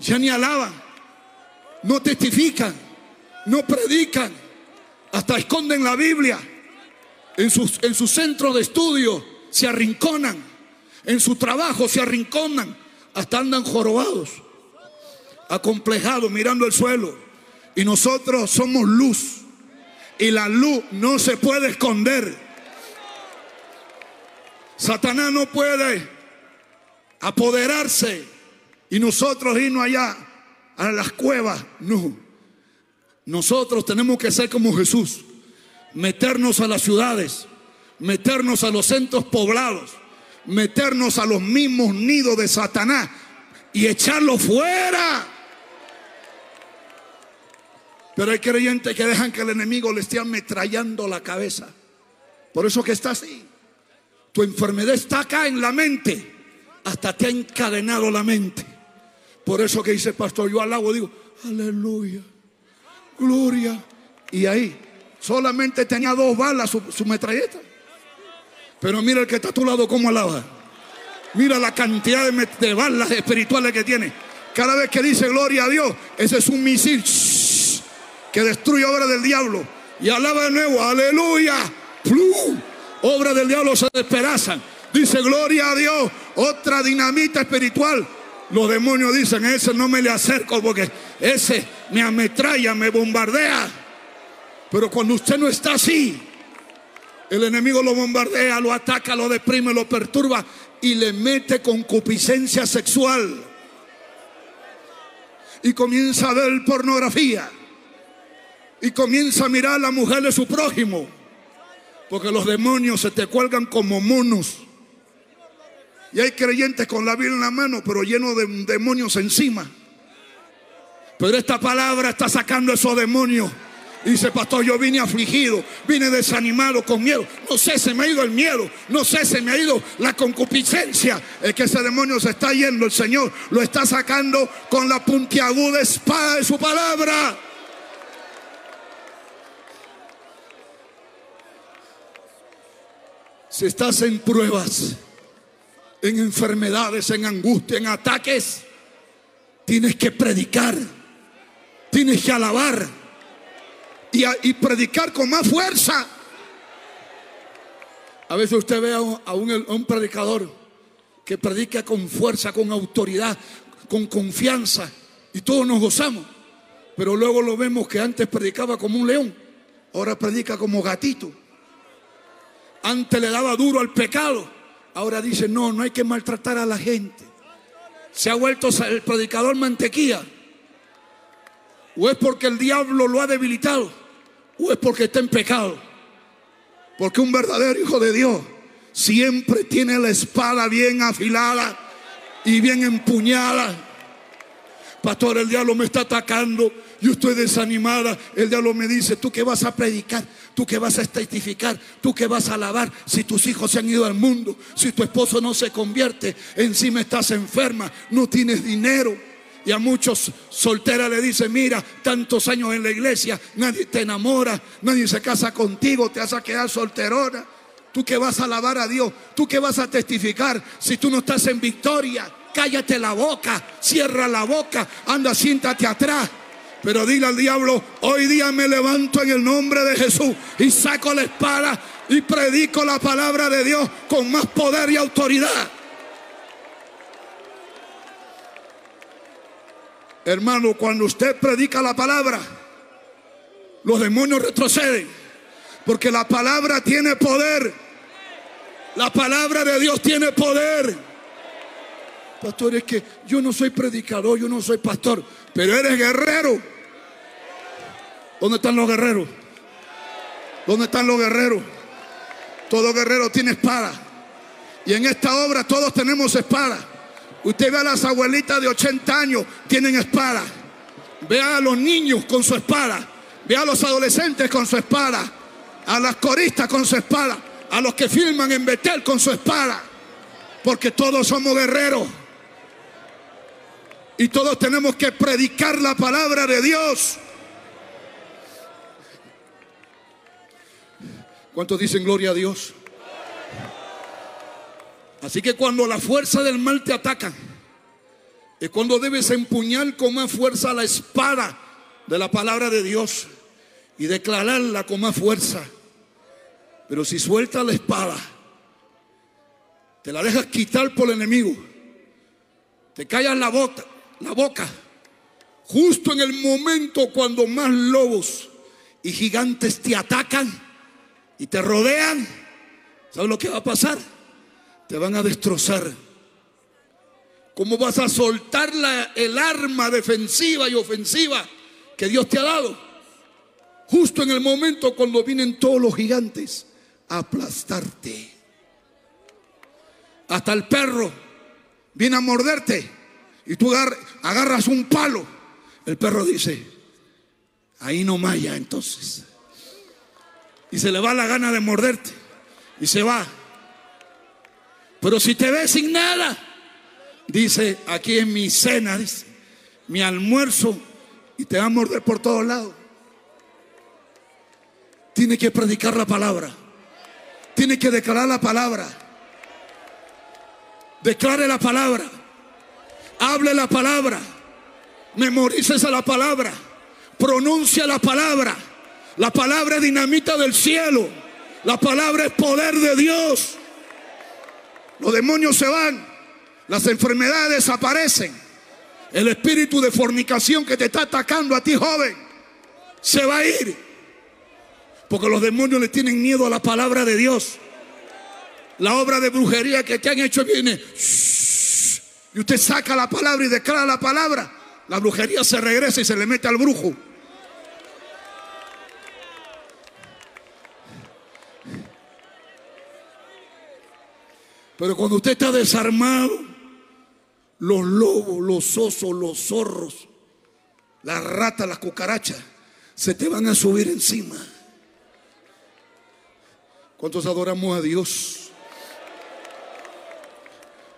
Ya ni alaban, no testifican, no predican, hasta esconden la Biblia. En sus, en su centro de estudio se arrinconan, en su trabajo se arrinconan, hasta andan jorobados, acomplejados, mirando el suelo. Y nosotros somos luz, y la luz no se puede esconder. Satanás no puede apoderarse y nosotros irnos allá a las cuevas. No. Nosotros tenemos que ser como Jesús. Meternos a las ciudades, meternos a los centros poblados, meternos a los mismos nidos de Satanás y echarlo fuera. Pero hay creyentes que dejan que el enemigo le esté ametrallando la cabeza. Por eso que está así. Tu enfermedad está acá en la mente. Hasta te ha encadenado la mente. Por eso que dice el pastor, yo alabo, digo, aleluya, gloria. Y ahí solamente tenía dos balas su, su metralleta. Pero mira el que está a tu lado cómo alaba. Mira la cantidad de, balas espirituales que tiene. Cada vez que dice gloria a Dios, ese es un misil que destruye obra del diablo. Y alaba de nuevo, aleluya. ¡Plum! Obra del diablo se despedazan. Dice gloria a Dios. Otra dinamita espiritual. Los demonios dicen, ese no me le acerco porque ese me ametralla, me bombardea. Pero cuando usted no está así, el enemigo lo bombardea, lo ataca, lo deprime, lo perturba y le mete concupiscencia sexual. Y comienza a ver pornografía. Y comienza a mirar a la mujer de su prójimo. Porque los demonios se te cuelgan como monos. Y hay creyentes con la Biblia en la mano, pero llenos de demonios encima. Pero esta palabra está sacando esos demonios. Dice, pastor, yo vine afligido, vine desanimado, con miedo. No sé, se me ha ido el miedo. No sé, se me ha ido la concupiscencia. Es que ese demonio se está yendo. El Señor lo está sacando con la puntiaguda espada de su palabra. Si estás en pruebas, en enfermedades, en angustia, en ataques, tienes que predicar, tienes que alabar y, predicar con más fuerza. A veces usted ve a un- a un predicador que predica con fuerza, con autoridad, con confianza y todos nos gozamos. Pero luego lo vemos que antes predicaba como un león, ahora predica como gatito. Antes le daba duro al pecado. Ahora dice, no, no hay que maltratar a la gente. Se ha vuelto el predicador mantequilla. O es porque el diablo lo ha debilitado. O es porque está en pecado. Porque un verdadero hijo de Dios siempre tiene la espada bien afilada y bien empuñada. Pastor, el diablo me está atacando. Yo estoy desanimada. El diablo me dice, tú que vas a predicar, tú que vas a testificar, tú que vas a alabar. Si tus hijos se han ido al mundo, si tu esposo no se convierte, encima estás enferma, no tienes dinero. Y a muchos solteras le dice, mira, tantos años en la iglesia, nadie te enamora, nadie se casa contigo, te vas a quedar solterona. Tú que vas a alabar a Dios, tú que vas a testificar, si tú no estás en victoria, cállate la boca, cierra la boca, anda, siéntate atrás. Pero dile al diablo, hoy día me levanto en el nombre de Jesús y saco la espada y predico la palabra de Dios con más poder y autoridad. Hermano, cuando usted predica la palabra, los demonios retroceden. Porque la palabra tiene poder. La palabra de Dios tiene poder. Pastor, es que yo no soy predicador, yo no soy pastor, pero eres guerrero. ¿Dónde están los guerreros? ¿Dónde están los guerreros? Todo guerrero tiene espada. Y en esta obra todos tenemos espada. Usted ve a las abuelitas de 80 años, tienen espada. Ve a los niños con su espada. Ve a los adolescentes con su espada. A las coristas con su espada. A los que filman en Betel con su espada. Porque todos somos guerreros. Y todos tenemos que predicar la palabra de Dios. ¿Cuántos dicen gloria a Dios? Así que cuando la fuerza del mal te ataca, es cuando debes empuñar con más fuerza la espada de la palabra de Dios y declararla con más fuerza. Pero si sueltas la espada, te la dejas quitar por el enemigo, te callas la boca, la boca, justo en el momento cuando más lobos y gigantes te atacan y te rodean, ¿sabes lo que va a pasar? Te van a destrozar. ¿Cómo vas a soltar la- el arma defensiva y ofensiva que Dios te ha dado? Justo en el momento cuando vienen todos los gigantes a aplastarte. Hasta el perro viene a morderte y tú agar- agarras un palo. El perro dice, ahí no maya entonces. Y se le va la gana de morderte y se va. Pero si te ves sin nada, dice aquí en mi cena, dice, mi almuerzo, y te va a morder por todos lados. Tiene que predicar la palabra. Tiene que declarar la palabra. Declare la palabra. Hable la palabra. Memorícese la palabra. Pronuncia la palabra. La palabra es dinamita del cielo. La palabra es poder de Dios. Los demonios se van. Las enfermedades desaparecen. El espíritu de fornicación que te está atacando a ti, joven, se va a ir. Porque los demonios le tienen miedo a la palabra de Dios. La obra de brujería que te han hecho viene. Y usted saca la palabra y declara la palabra. La brujería se regresa y se le mete al brujo. Pero cuando usted está desarmado, los lobos, los osos, los zorros, las ratas, las cucarachas, se te van a subir encima. ¿Cuántos adoramos a Dios?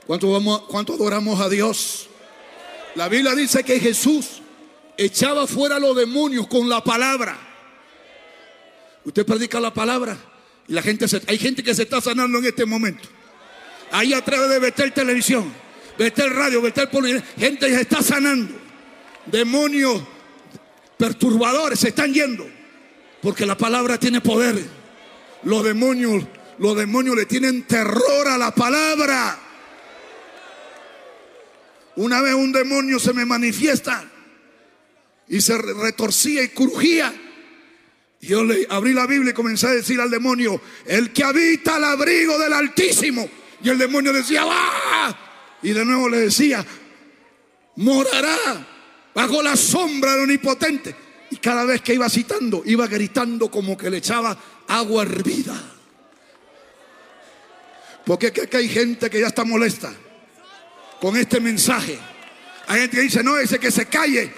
¿Cuántos, vamos, ¿Cuántos adoramos a Dios? La Biblia dice que Jesús echaba fuera a los demonios con la palabra. Usted predica la palabra y la gente se, hay gente que se está sanando en este momento. Ahí a través de Betel Televisión, Betel Radio, Betel Poli, gente se está sanando. Demonios perturbadores se están yendo porque la palabra tiene poder. Los demonios, los demonios le tienen terror a la palabra. Una vez un demonio se me manifiesta y se re- retorcía y crujía. Yo le abrí la Biblia y comencé a decir al demonio, el que habita al abrigo del Altísimo. Y el demonio decía, ¡va! Y de nuevo le decía, morará bajo la sombra del Omnipotente. Y cada vez que iba citando, iba gritando como que le echaba agua hervida. Porque es que hay gente que ya está molesta con este mensaje. Hay gente que dice, no, ese que se calle,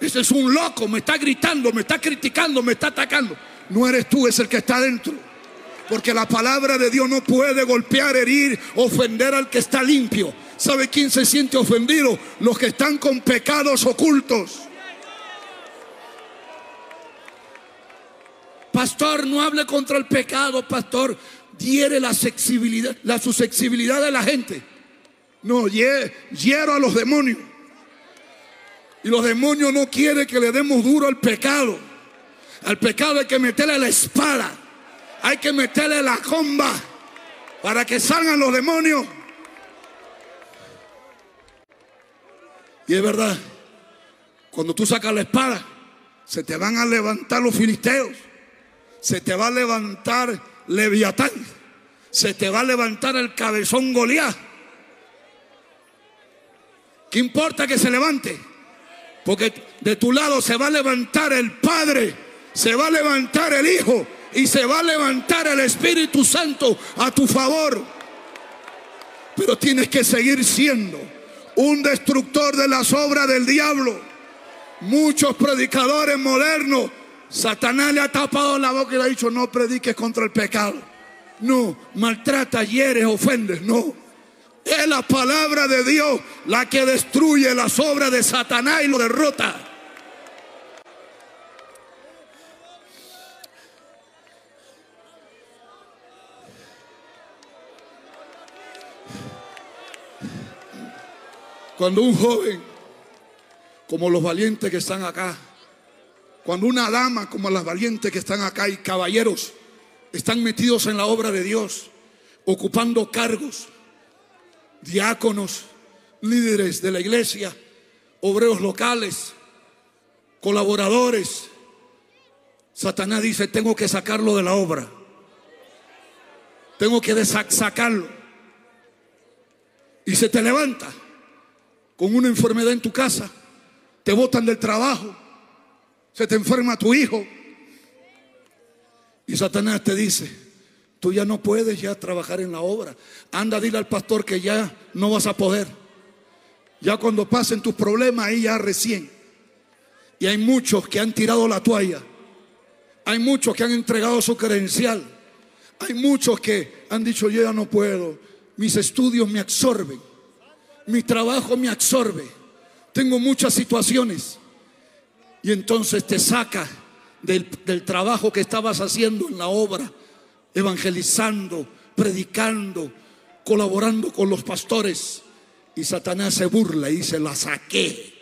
ese es un loco, me está gritando, me está criticando, me está atacando. No eres tú, es el que está dentro. Porque la palabra de Dios no puede golpear, herir, ofender al que está limpio. ¿Sabe quién se siente ofendido? Los que están con pecados ocultos. Pastor, no hable contra el pecado, pastor. Diere la sensibilidad, la susceptibilidad de la gente. No, hie- hiero a los demonios. Y los demonios no quieren que le demos duro al pecado. Al pecado hay que meterle la espada. Hay que meterle la comba para que salgan los demonios. Y es verdad, cuando tú sacas la espada, se te van a levantar los filisteos. Se te va a levantar Leviatán. Se te va a levantar el cabezón Goliat. ¿Qué importa que se levante? Porque de tu lado se va a levantar el Padre, se va a levantar el Hijo y se va a levantar el Espíritu Santo a tu favor. Pero tienes que seguir siendo un destructor de las obras del diablo. Muchos predicadores modernos, Satanás le ha tapado la boca y le ha dicho, no prediques contra el pecado. No, maltrata, hieres, ofendes, no. Es la palabra de Dios la que destruye las obras de Satanás y lo derrota. Cuando un joven, como los valientes que están acá, cuando una dama como las valientes que están acá y caballeros están metidos en la obra de Dios, ocupando cargos, diáconos, líderes de la iglesia, obreros locales, colaboradores. Satanás dice, tengo que sacarlo de la obra. Tengo que sacarlo. Y se te levanta con una enfermedad en tu casa. Te botan del trabajo. Se te enferma tu hijo. Y Satanás te dice, tú ya no puedes ya trabajar en la obra. Anda, dile al pastor que ya no vas a poder. Ya cuando pasen tus problemas, ahí ya recién. Y hay muchos que han tirado la toalla. Hay muchos que han entregado su credencial. Hay muchos que han dicho, yo ya no puedo. mis estudios me absorben, mi trabajo me absorbe, tengo muchas situaciones. Y entonces te saca del, del trabajo que estabas haciendo en la obra, evangelizando, predicando, colaborando con los pastores. Y Satanás se burla y dice, la saqué,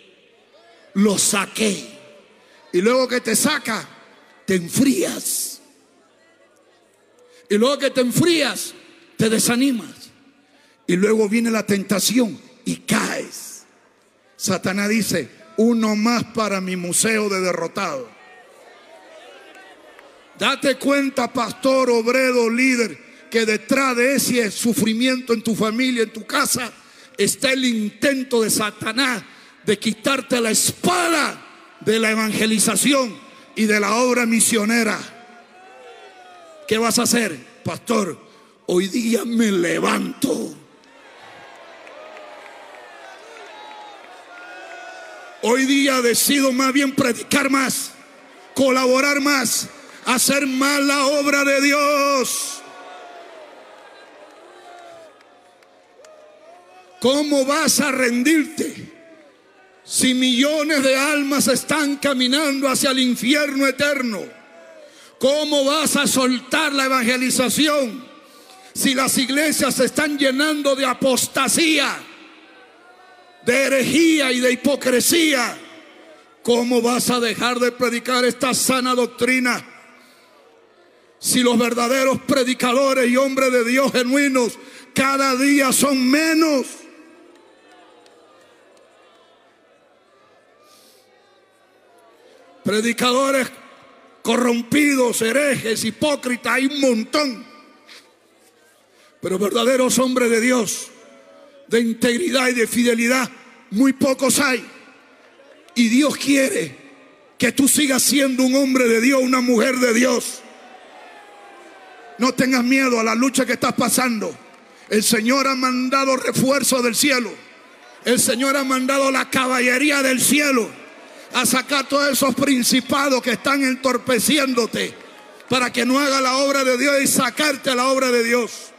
lo saqué. Y luego que te saca, te enfrías. Y luego que te enfrías, te desanimas. Y luego viene la tentación y caes. Satanás dice, uno más para mi museo de derrotado. Date cuenta, pastor, obrero, líder, que detrás de ese sufrimiento en tu familia, en tu casa, está el intento de Satanás de quitarte la espada de la evangelización y de la obra misionera. ¿Qué vas a hacer, pastor? Hoy día me levanto. Hoy día decido más bien predicar más, colaborar más, hacer más la obra de Dios. ¿Cómo vas a rendirte si millones de almas están caminando hacia el infierno eterno? ¿Cómo vas a soltar la evangelización si las iglesias se están llenando de apostasía, de herejía y de hipocresía? ¿Cómo vas a dejar de predicar esta sana doctrina? Si los verdaderos predicadores y hombres de Dios genuinos cada día son menos. Predicadores corrompidos, herejes, hipócritas, hay un montón. Pero verdaderos hombres de Dios, de integridad y de fidelidad, muy pocos hay. Y Dios quiere que tú sigas siendo un hombre de Dios, una mujer de Dios. No tengas miedo a la lucha que estás pasando. El Señor ha mandado refuerzo del cielo. El Señor ha mandado la caballería del cielo a sacar todos esos principados que están entorpeciéndote para que no haga la obra de Dios y sacarte a la obra de Dios.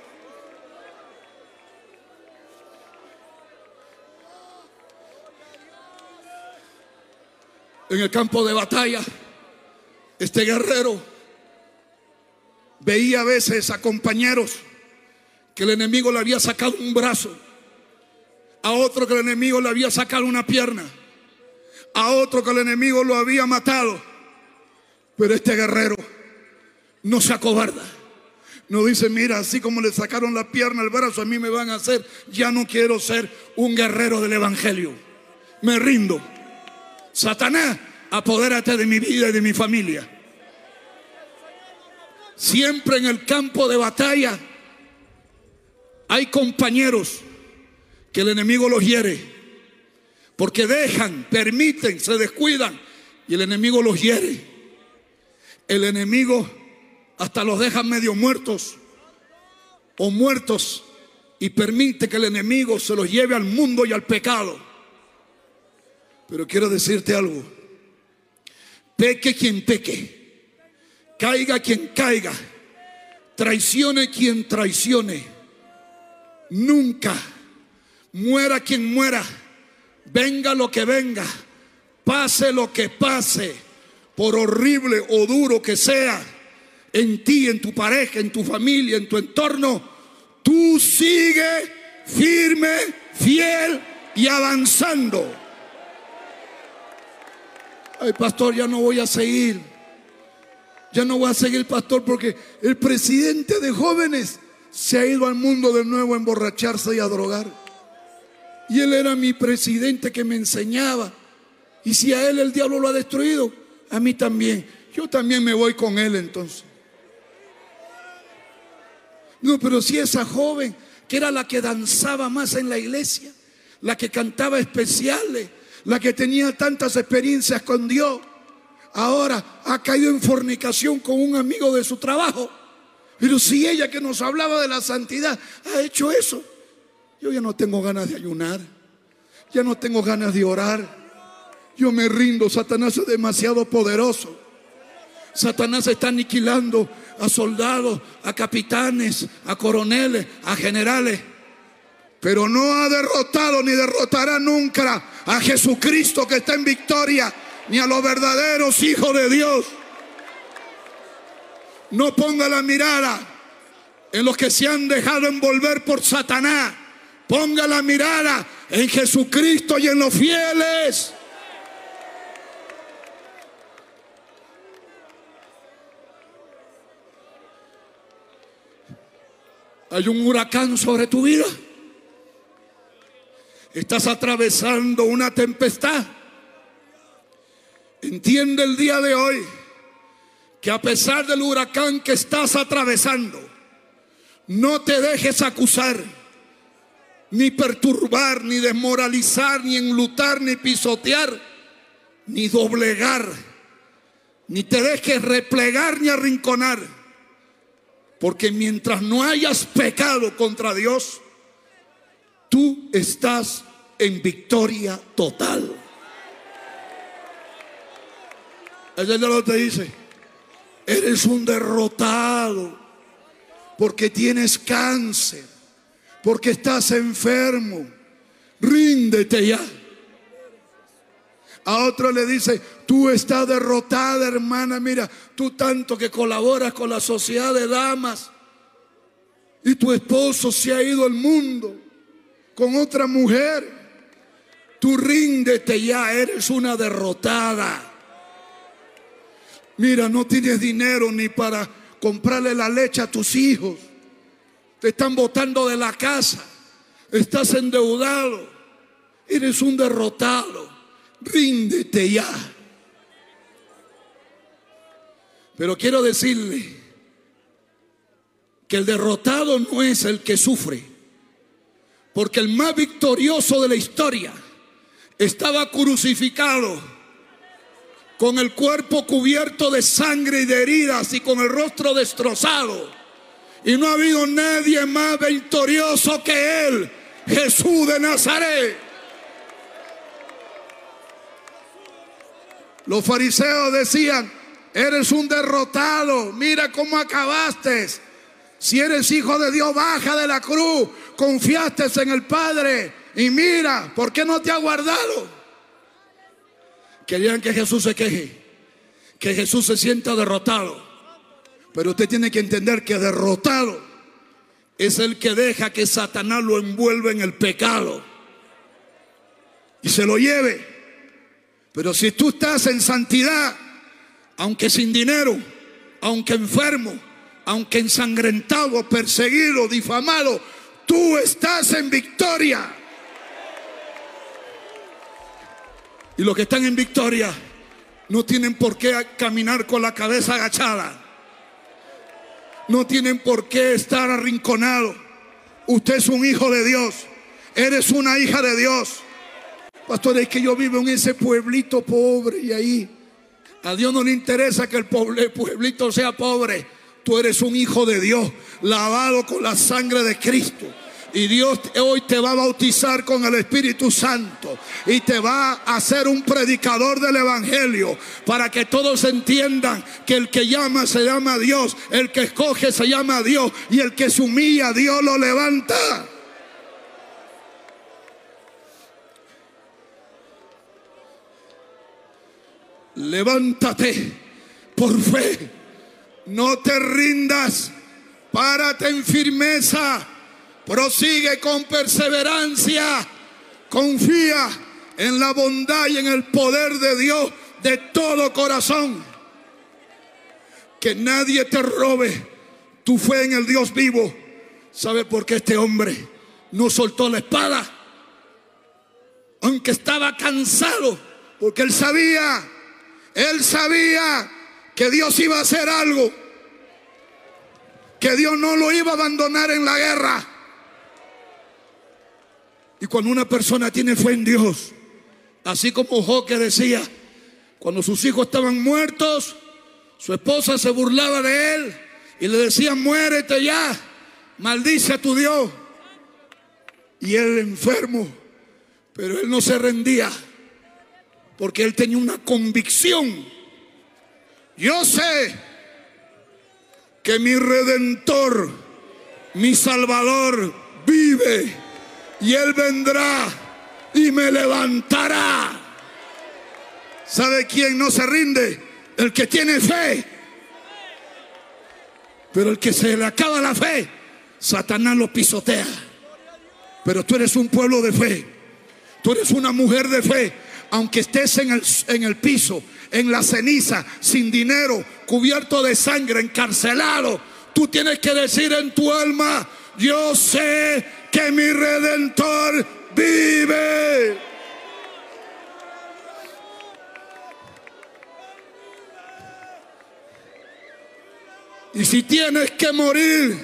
En el campo de batalla, este guerrero veía a veces a compañeros que el enemigo le había sacado un brazo, a otro que el enemigo le había sacado una pierna, a otro que el enemigo lo había matado. Pero este guerrero no se acobarda. No dice, mira, así como le sacaron la pierna, el brazo, a mí me van a hacer, ya no quiero ser un guerrero del Evangelio. Me rindo. Satanás, apodérate de mi vida y de mi familia. Siempre en el campo de batalla hay compañeros que el enemigo los hiere. Porque dejan, permiten, se descuidan y el enemigo los hiere. El enemigo hasta los deja medio muertos o muertos y permite que el enemigo se los lleve al mundo y al pecado. Pero quiero decirte algo. Peque quien peque. Caiga quien caiga. Traicione quien traicione. Nunca. Muera quien muera. Venga lo que venga. Pase lo que pase. Por horrible o duro que sea. En ti, en tu pareja, en tu familia, en tu entorno. Tú sigue firme, fiel y avanzando. Ay, pastor, ya no voy a seguir. Ya no voy a seguir, pastor, porque el presidente de jóvenes se ha ido al mundo de nuevo a emborracharse y a drogar. Y él era mi presidente que me enseñaba. Y si a él el diablo lo ha destruido, a mí también. Yo también me voy con él entonces. No, pero si esa joven, que era la que danzaba más en la iglesia, la que cantaba especiales, la que tenía tantas experiencias con Dios, ahora ha caído en fornicación con un amigo de su trabajo. Pero si ella que nos hablaba de la santidad ha hecho eso, yo ya no tengo ganas de ayunar, ya no tengo ganas de orar. Yo me rindo, Satanás es demasiado poderoso. Satanás está aniquilando a soldados, a capitanes, a coroneles, a generales. Pero no ha derrotado ni derrotará nunca a Jesucristo que está en victoria, ni a los verdaderos hijos de Dios. No ponga la mirada en los que se han dejado envolver por Satanás. Ponga la mirada en Jesucristo y en los fieles. Hay un huracán sobre tu vida. Estás atravesando una tempestad. Entiende el día de hoy que a pesar del huracán que estás atravesando, no te dejes acusar, ni perturbar, ni desmoralizar, ni enlutar, ni pisotear, ni doblegar, ni te dejes replegar ni arrinconar. Porque mientras no hayas pecado contra Dios, tú estás en victoria total. Ya lo te dice, eres un derrotado porque tienes cáncer, porque estás enfermo. Ríndete ya. A otro le dice, tú estás derrotada, hermana. Mira, tú tanto que colaboras con la sociedad de damas y tu esposo se ha ido al mundo con otra mujer. Tú ríndete ya, eres una derrotada. Mira, no tienes dinero ni para comprarle la leche a tus hijos. Te están botando de la casa. Estás endeudado. Eres un derrotado. Ríndete ya. Pero quiero decirle que el derrotado no es el que sufre. Porque el más victorioso de la historia estaba crucificado con el cuerpo cubierto de sangre y de heridas y con el rostro destrozado. Y no ha habido nadie más victorioso que él, Jesús de Nazaret. Los fariseos decían, eres un derrotado, mira cómo acabaste. Si eres hijo de Dios, baja de la cruz, confiaste en el Padre y mira, ¿por qué no te ha guardado? Querían que Jesús se queje, que Jesús se sienta derrotado. Pero usted tiene que entender que derrotado es el que deja que Satanás lo envuelva en el pecado y se lo lleve. Pero si tú estás en santidad, aunque sin dinero, aunque enfermo, aunque ensangrentado, perseguido, difamado, tú estás en victoria. Y los que están en victoria no tienen por qué caminar con la cabeza agachada. No tienen por qué estar arrinconado. Usted es un hijo de Dios. Eres una hija de Dios. Pastor, es que yo vivo en ese pueblito pobre y ahí a Dios no le interesa que el pueblito sea pobre. Tú eres un hijo de Dios, lavado con la sangre de Cristo. Y Dios hoy te va a bautizar con el Espíritu Santo y te va a hacer un predicador del Evangelio para que todos entiendan que el que llama se llama Dios, el que escoge se llama Dios y el que se humilla Dios lo levanta. Levántate por fe, no te rindas, párate en firmeza Prosigue con perseverancia. Confía en la bondad y en el poder de Dios de todo corazón. Que nadie te robe tu fe en el Dios vivo. ¿Sabe por qué este hombre no soltó la espada? Aunque estaba cansado, porque él sabía, él sabía que Dios iba a hacer algo, que Dios no lo iba a abandonar en la guerra. Y cuando una persona tiene fe en Dios, así como Job que decía, cuando sus hijos estaban muertos, su esposa se burlaba de él y le decía, muérete ya, maldice a tu Dios. Y él enfermo, pero él no se rendía, porque él tenía una convicción. Yo sé que mi redentor, mi salvador, vive y Él vendrá y me levantará. ¿Sabe quién no se rinde? El que tiene fe. Pero el que se le acaba la fe, Satanás lo pisotea. Pero tú eres un pueblo de fe. Tú eres una mujer de fe. Aunque estés en el, en el piso, en la ceniza, sin dinero, cubierto de sangre, encarcelado, tú tienes que decir en tu alma, yo sé que mi redentor vive. Y si tienes que morir,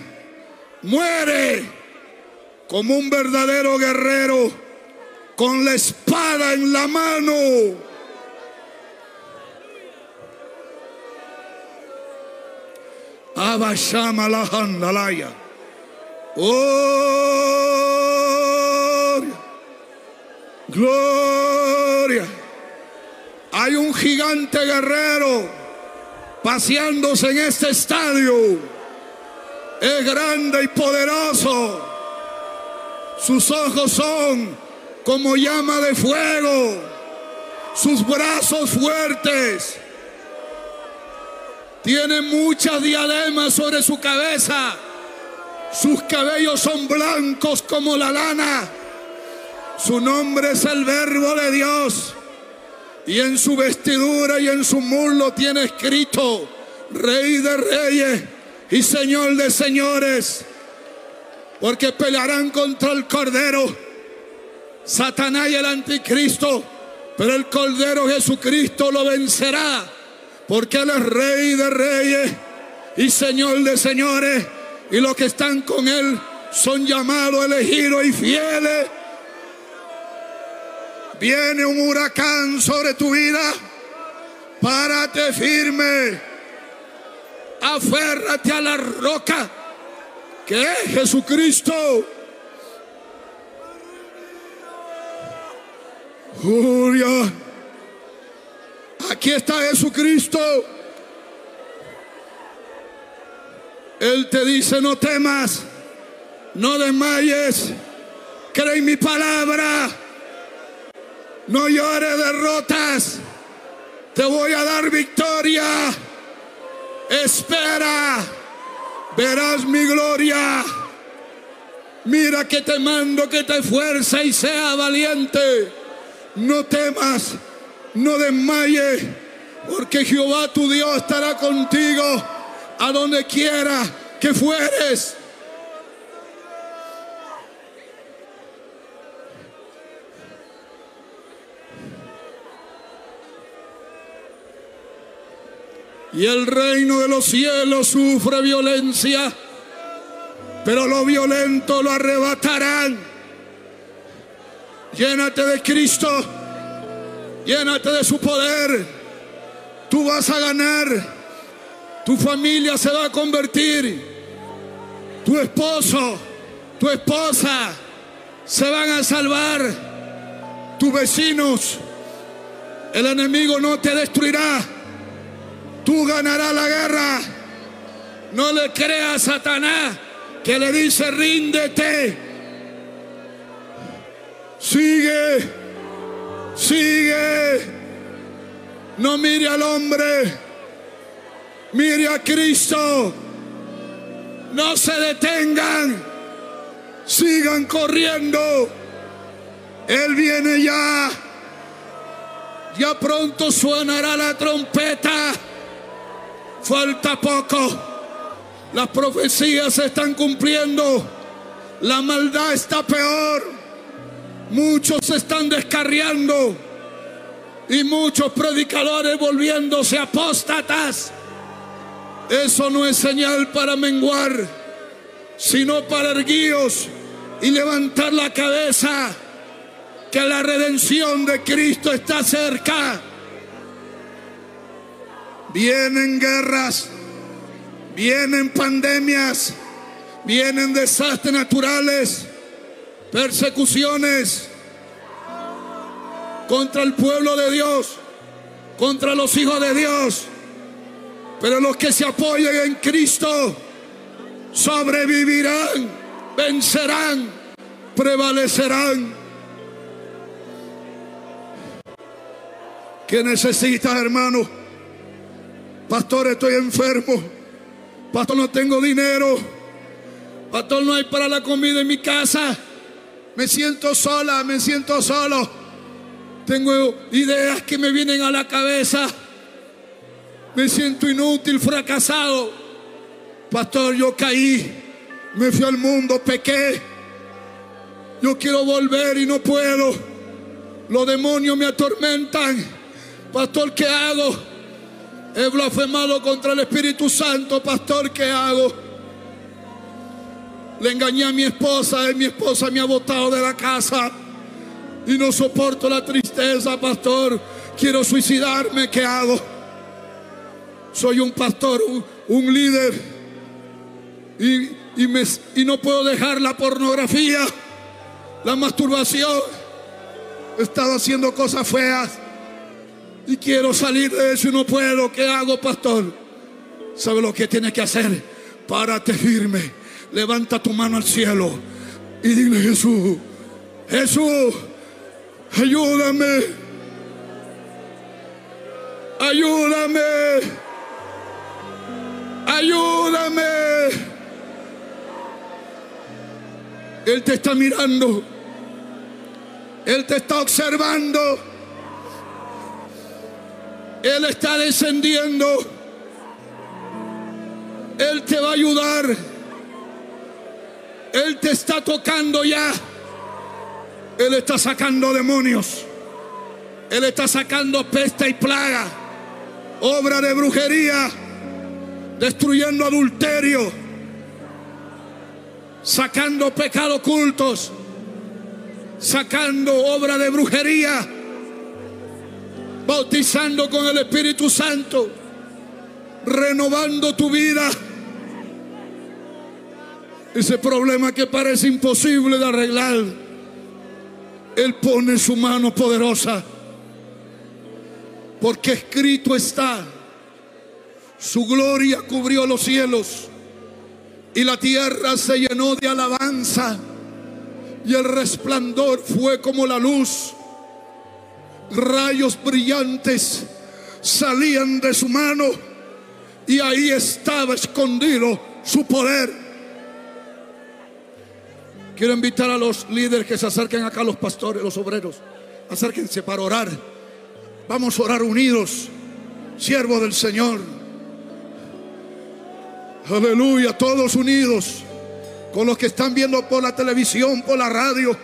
muere como un verdadero guerrero con la espada en la mano. Abashama la handalaya. Oh, gloria. Hay un gigante guerrero paseándose en este estadio. Es grande y poderoso. Sus ojos son como llama de fuego. Sus brazos fuertes. Tiene muchas diademas sobre su cabeza. Sus cabellos son blancos como la lana. Su nombre es el verbo de Dios. Y en su vestidura y en su muslo tiene escrito, Rey de Reyes y Señor de Señores. Porque pelearán contra el Cordero, Satanás y el Anticristo. Pero el Cordero Jesucristo lo vencerá. Porque Él es Rey de Reyes y Señor de Señores. Y los que están con Él son llamados, elegidos y fieles. Viene un huracán sobre tu vida. Párate firme. Aférrate a la roca que es Jesucristo. Julia. Aquí está Jesucristo. Él te dice, no temas, no desmayes, cree en mi palabra, no llores derrotas, te voy a dar victoria, espera, verás mi gloria. Mira que te mando que te fuerza y sea valiente. No temas, no desmayes, porque Jehová tu Dios estará contigo a donde quiera que fueres. Y el reino de los cielos sufre violencia, pero lo violento lo arrebatarán. Llénate de Cristo, llénate de su poder. Tú vas a ganar, tu familia se va a convertir, tu esposo, tu esposa se van a salvar, tus vecinos, el enemigo no te destruirá. Tú ganarás la guerra. No le creas a Satanás que le dice ríndete. Sigue, sigue. No mire al hombre, mire a Cristo. No se detengan, sigan corriendo. Él viene ya. Ya pronto suenará la trompeta. Falta poco. Las profecías se están cumpliendo. La maldad está peor. Muchos están descarriando. Y muchos predicadores volviéndose apóstatas. Eso no es señal para menguar, sino para erguíos y levantar la cabeza. Que la redención de Cristo está cerca. Vienen guerras, vienen pandemias, vienen desastres naturales, persecuciones contra el pueblo de Dios, contra los hijos de Dios. Pero los que se apoyen en Cristo sobrevivirán, vencerán prevalecerán. ¿Qué necesitas, hermano? Pastor, estoy enfermo. Pastor, no tengo dinero. Pastor, no hay para la comida en mi casa. Me siento sola, me siento solo. Tengo ideas que me vienen a la cabeza. Me siento inútil, fracasado. Pastor, yo caí. Me fui al mundo, pequé. Yo quiero volver y no puedo. Los demonios me atormentan. Pastor, ¿qué hago? He blasfemado contra el Espíritu Santo. Pastor, ¿qué hago? Le engañé a mi esposa y mi esposa me ha botado de la casa. Y no soporto la tristeza, pastor. Quiero suicidarme. ¿Qué hago? Soy un pastor, un, líder. Y, no puedo dejar la pornografía, la masturbación. He estado haciendo cosas feas. Y quiero salir de eso y no puedo. ¿Qué hago, pastor? ¿Sabe lo que tienes que hacer? Párate firme. Levanta tu mano al cielo. Y dile, Jesús, Jesús, ayúdame. Ayúdame. Ayúdame. Él te está mirando. Él te está observando. Él está descendiendo. Él te va a ayudar. Él te está tocando ya. Él está sacando demonios. Él está sacando peste y plaga. Obra de brujería. Destruyendo adulterio. Sacando pecados ocultos. Sacando obra de brujería. Bautizando con el Espíritu Santo. Renovando tu vida. Ese problema que parece imposible de arreglar. Él pone su mano poderosa. Porque escrito está. Su gloria cubrió los cielos. Y la tierra se llenó de alabanza. Y el resplandor fue como la luz. Rayos brillantes salían de su mano. Y ahí estaba escondido su poder. Quiero invitar a los líderes que se acerquen acá, los pastores, los obreros. Acérquense para orar. Vamos a orar unidos, siervo del Señor. Aleluya, todos unidos, con los que están viendo por la televisión, por la radio.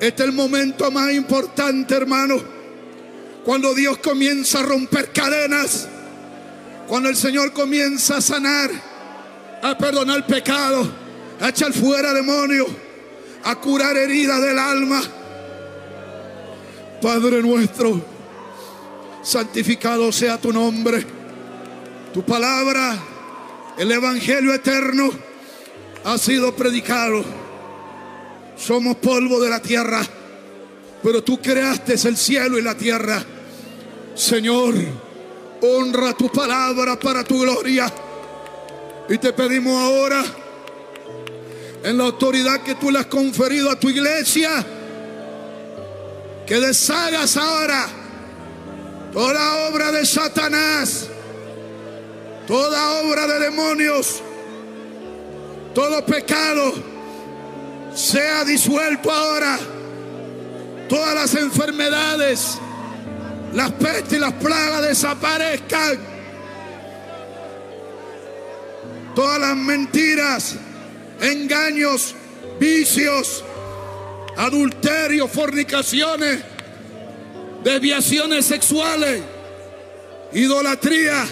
Este es el momento más importante, hermano. Cuando Dios comienza a romper cadenas, cuando el Señor comienza a sanar, a perdonar pecado, a echar fuera demonios, a curar heridas del alma. Padre nuestro, santificado sea tu nombre. Tu palabra, el Evangelio eterno, ha sido predicado. Somos polvo de la tierra, pero tú creaste el cielo y la tierra. Señor, honra tu palabra para tu gloria. Y te pedimos ahora, en la autoridad que tú le has conferido a tu iglesia, que deshagas ahora toda obra de Satanás, toda obra de demonios, todo pecado sea disuelto ahora. Todas las enfermedades, las pestes y las plagas desaparezcan. Todas las mentiras, engaños, vicios, adulterios, fornicaciones, desviaciones sexuales, idolatría,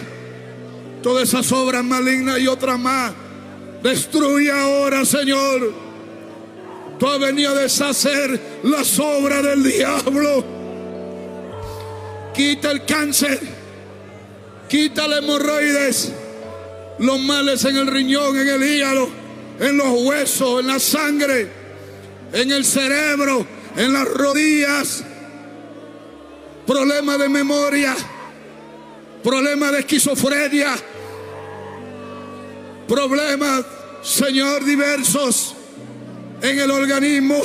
todas esas obras malignas y otras más. Destruye ahora, Señor. Tú has venido a deshacer las obras del diablo. Quita el cáncer. Quita las hemorroides. Los males en el riñón, en el hígado, en los huesos, en la sangre, en el cerebro, en las rodillas. Problemas de memoria. Problemas de esquizofrenia. Problemas, Señor, diversos en el organismo.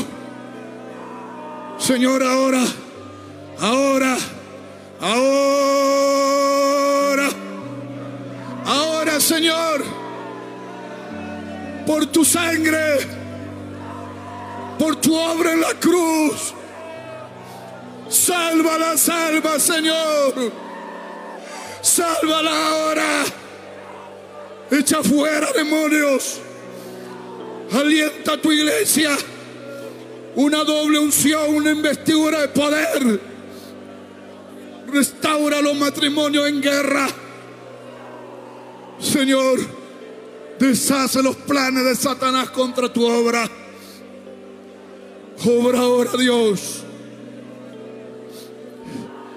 Señor, ahora, ahora, ahora, ahora, Señor, por tu sangre, por tu obra en la cruz. Sálvala, salva, Señor. Sálvala ahora. Echa fuera demonios. Alienta a tu iglesia. Una doble unción, una investidura de poder. Restaura los matrimonios en guerra. Señor, deshace los planes de Satanás contra tu obra. Obra ahora, Dios.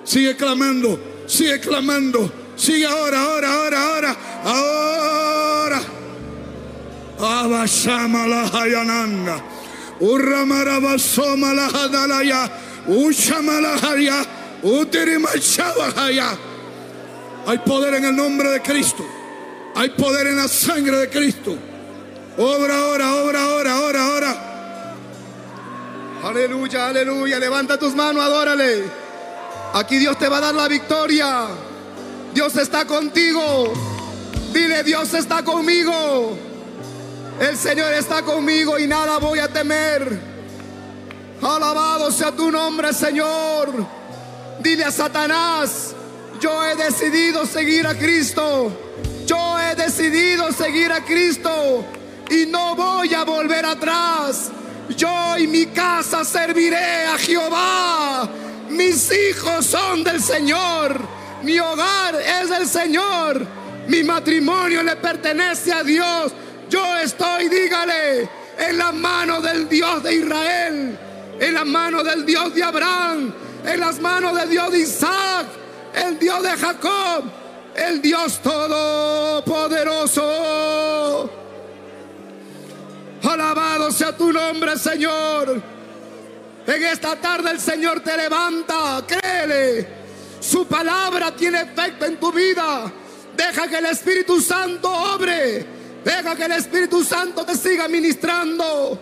Sigue clamando, sigue clamando. Sigue ahora, ahora, ahora, ahora, ahora. Abashama la hayananda. Urramarabasoma la hadalaya. Ushama la haya. Hay poder en el nombre de Cristo. Hay poder en la sangre de Cristo. Obra ahora, obra ahora, ahora, ahora. Aleluya, aleluya. Levanta tus manos, adórale. Aquí Dios te va a dar la victoria. Dios está contigo. Dile, Dios está conmigo. El Señor está conmigo y nada voy a temer. Alabado sea tu nombre, Señor. Dile a Satanás, yo he decidido seguir a Cristo. Yo he decidido seguir a Cristo y no voy a volver atrás. Yo y mi casa serviré a Jehová. Mis hijos son del Señor. Mi hogar es del Señor. Mi matrimonio le pertenece a Dios. Yo estoy, dígale, en la mano del Dios de Israel, en la mano del Dios de Abraham, en las manos del Dios de Isaac, el Dios de Jacob, el Dios todopoderoso. Alabado sea tu nombre, Señor. En esta tarde el Señor te levanta, créele. Su palabra tiene efecto en tu vida. Deja que el Espíritu Santo obre. Deja que el Espíritu Santo te siga ministrando.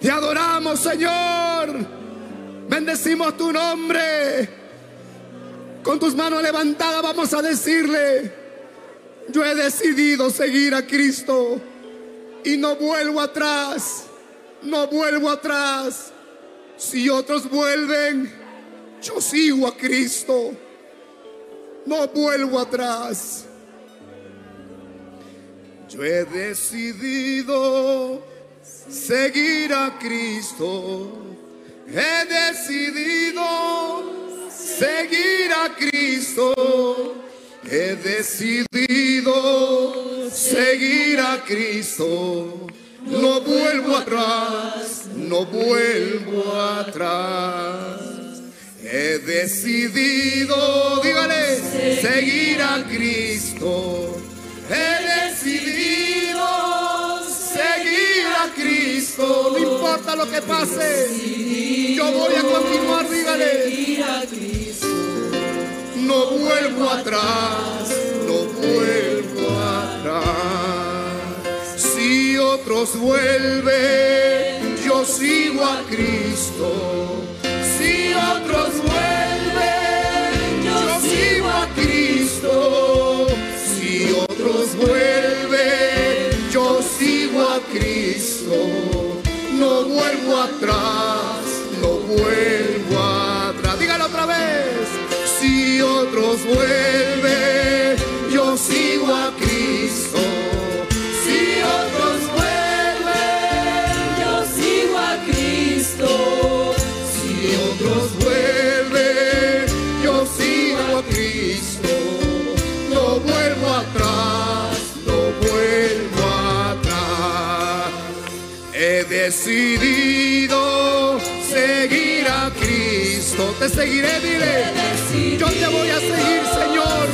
Te adoramos, Señor. Bendecimos tu nombre. Con tus manos levantadas vamos a decirle, yo he decidido seguir a Cristo y no vuelvo atrás. No vuelvo atrás. Si otros vuelven, yo sigo a Cristo. No vuelvo atrás. Yo he decidido seguir a Cristo. He decidido seguir a Cristo. He decidido seguir a Cristo. No vuelvo atrás, no vuelvo atrás. He decidido, dígale, seguir a Cristo. He decidido a Cristo. No importa lo que pase, yo voy a continuar, dígale. No vuelvo atrás, no vuelvo atrás. Si otros vuelven, yo sigo a Cristo. Si otros vuelven, yo sigo a Cristo. Si otros vuelven, No vuelvo atrás, no vuelvo atrás. Dígalo otra vez. Si otros vuelven, Cristo. Te seguiré, dile. Yo te voy a seguir, Señor.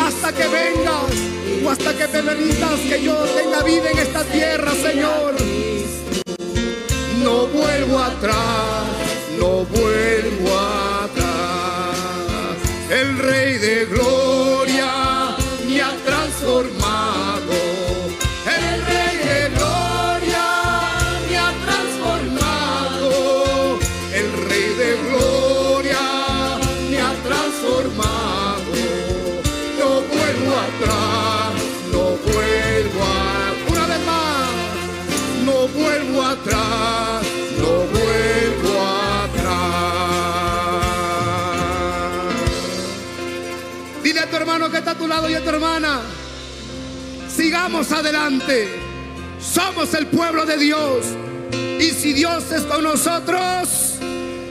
Hasta que vengas o hasta que te permitas que yo tenga vida en esta tierra, Señor. No vuelvo atrás, no vuelvo atrás. El Rey de Gloria está a tu lado y a tu hermana. Sigamos adelante. Somos el pueblo de Dios. Y si Dios es con nosotros,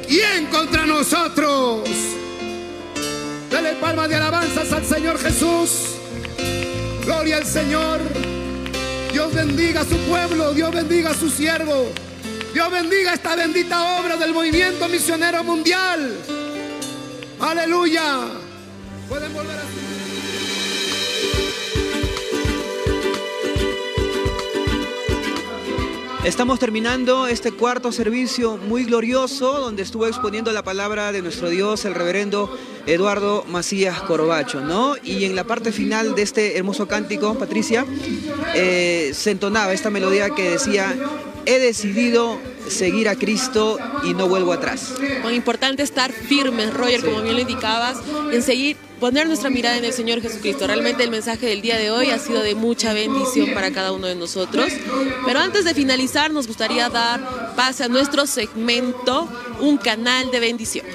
¿quién contra nosotros? Dale palmas de alabanzas al Señor Jesús. Gloria al Señor. Dios bendiga a su pueblo, Dios bendiga a su siervo. Dios bendiga esta bendita obra del movimiento misionero mundial. Aleluya. Pueden volver a su... Estamos terminando este cuarto servicio muy glorioso donde estuvo exponiendo la palabra de nuestro Dios el reverendo Eduardo Macías Corbacho, ¿no? Y en la parte final de este hermoso cántico, Patricia, eh, se entonaba esta melodía que decía, he decidido seguir a Cristo y no vuelvo atrás. Cuán importante estar firmes, Roger, como bien lo indicabas, en seguir, poner nuestra mirada en el Señor Jesucristo. Realmente el mensaje del día de hoy ha sido de mucha bendición para cada uno de nosotros. Pero antes de finalizar, nos gustaría dar pase a nuestro segmento, un canal de bendición.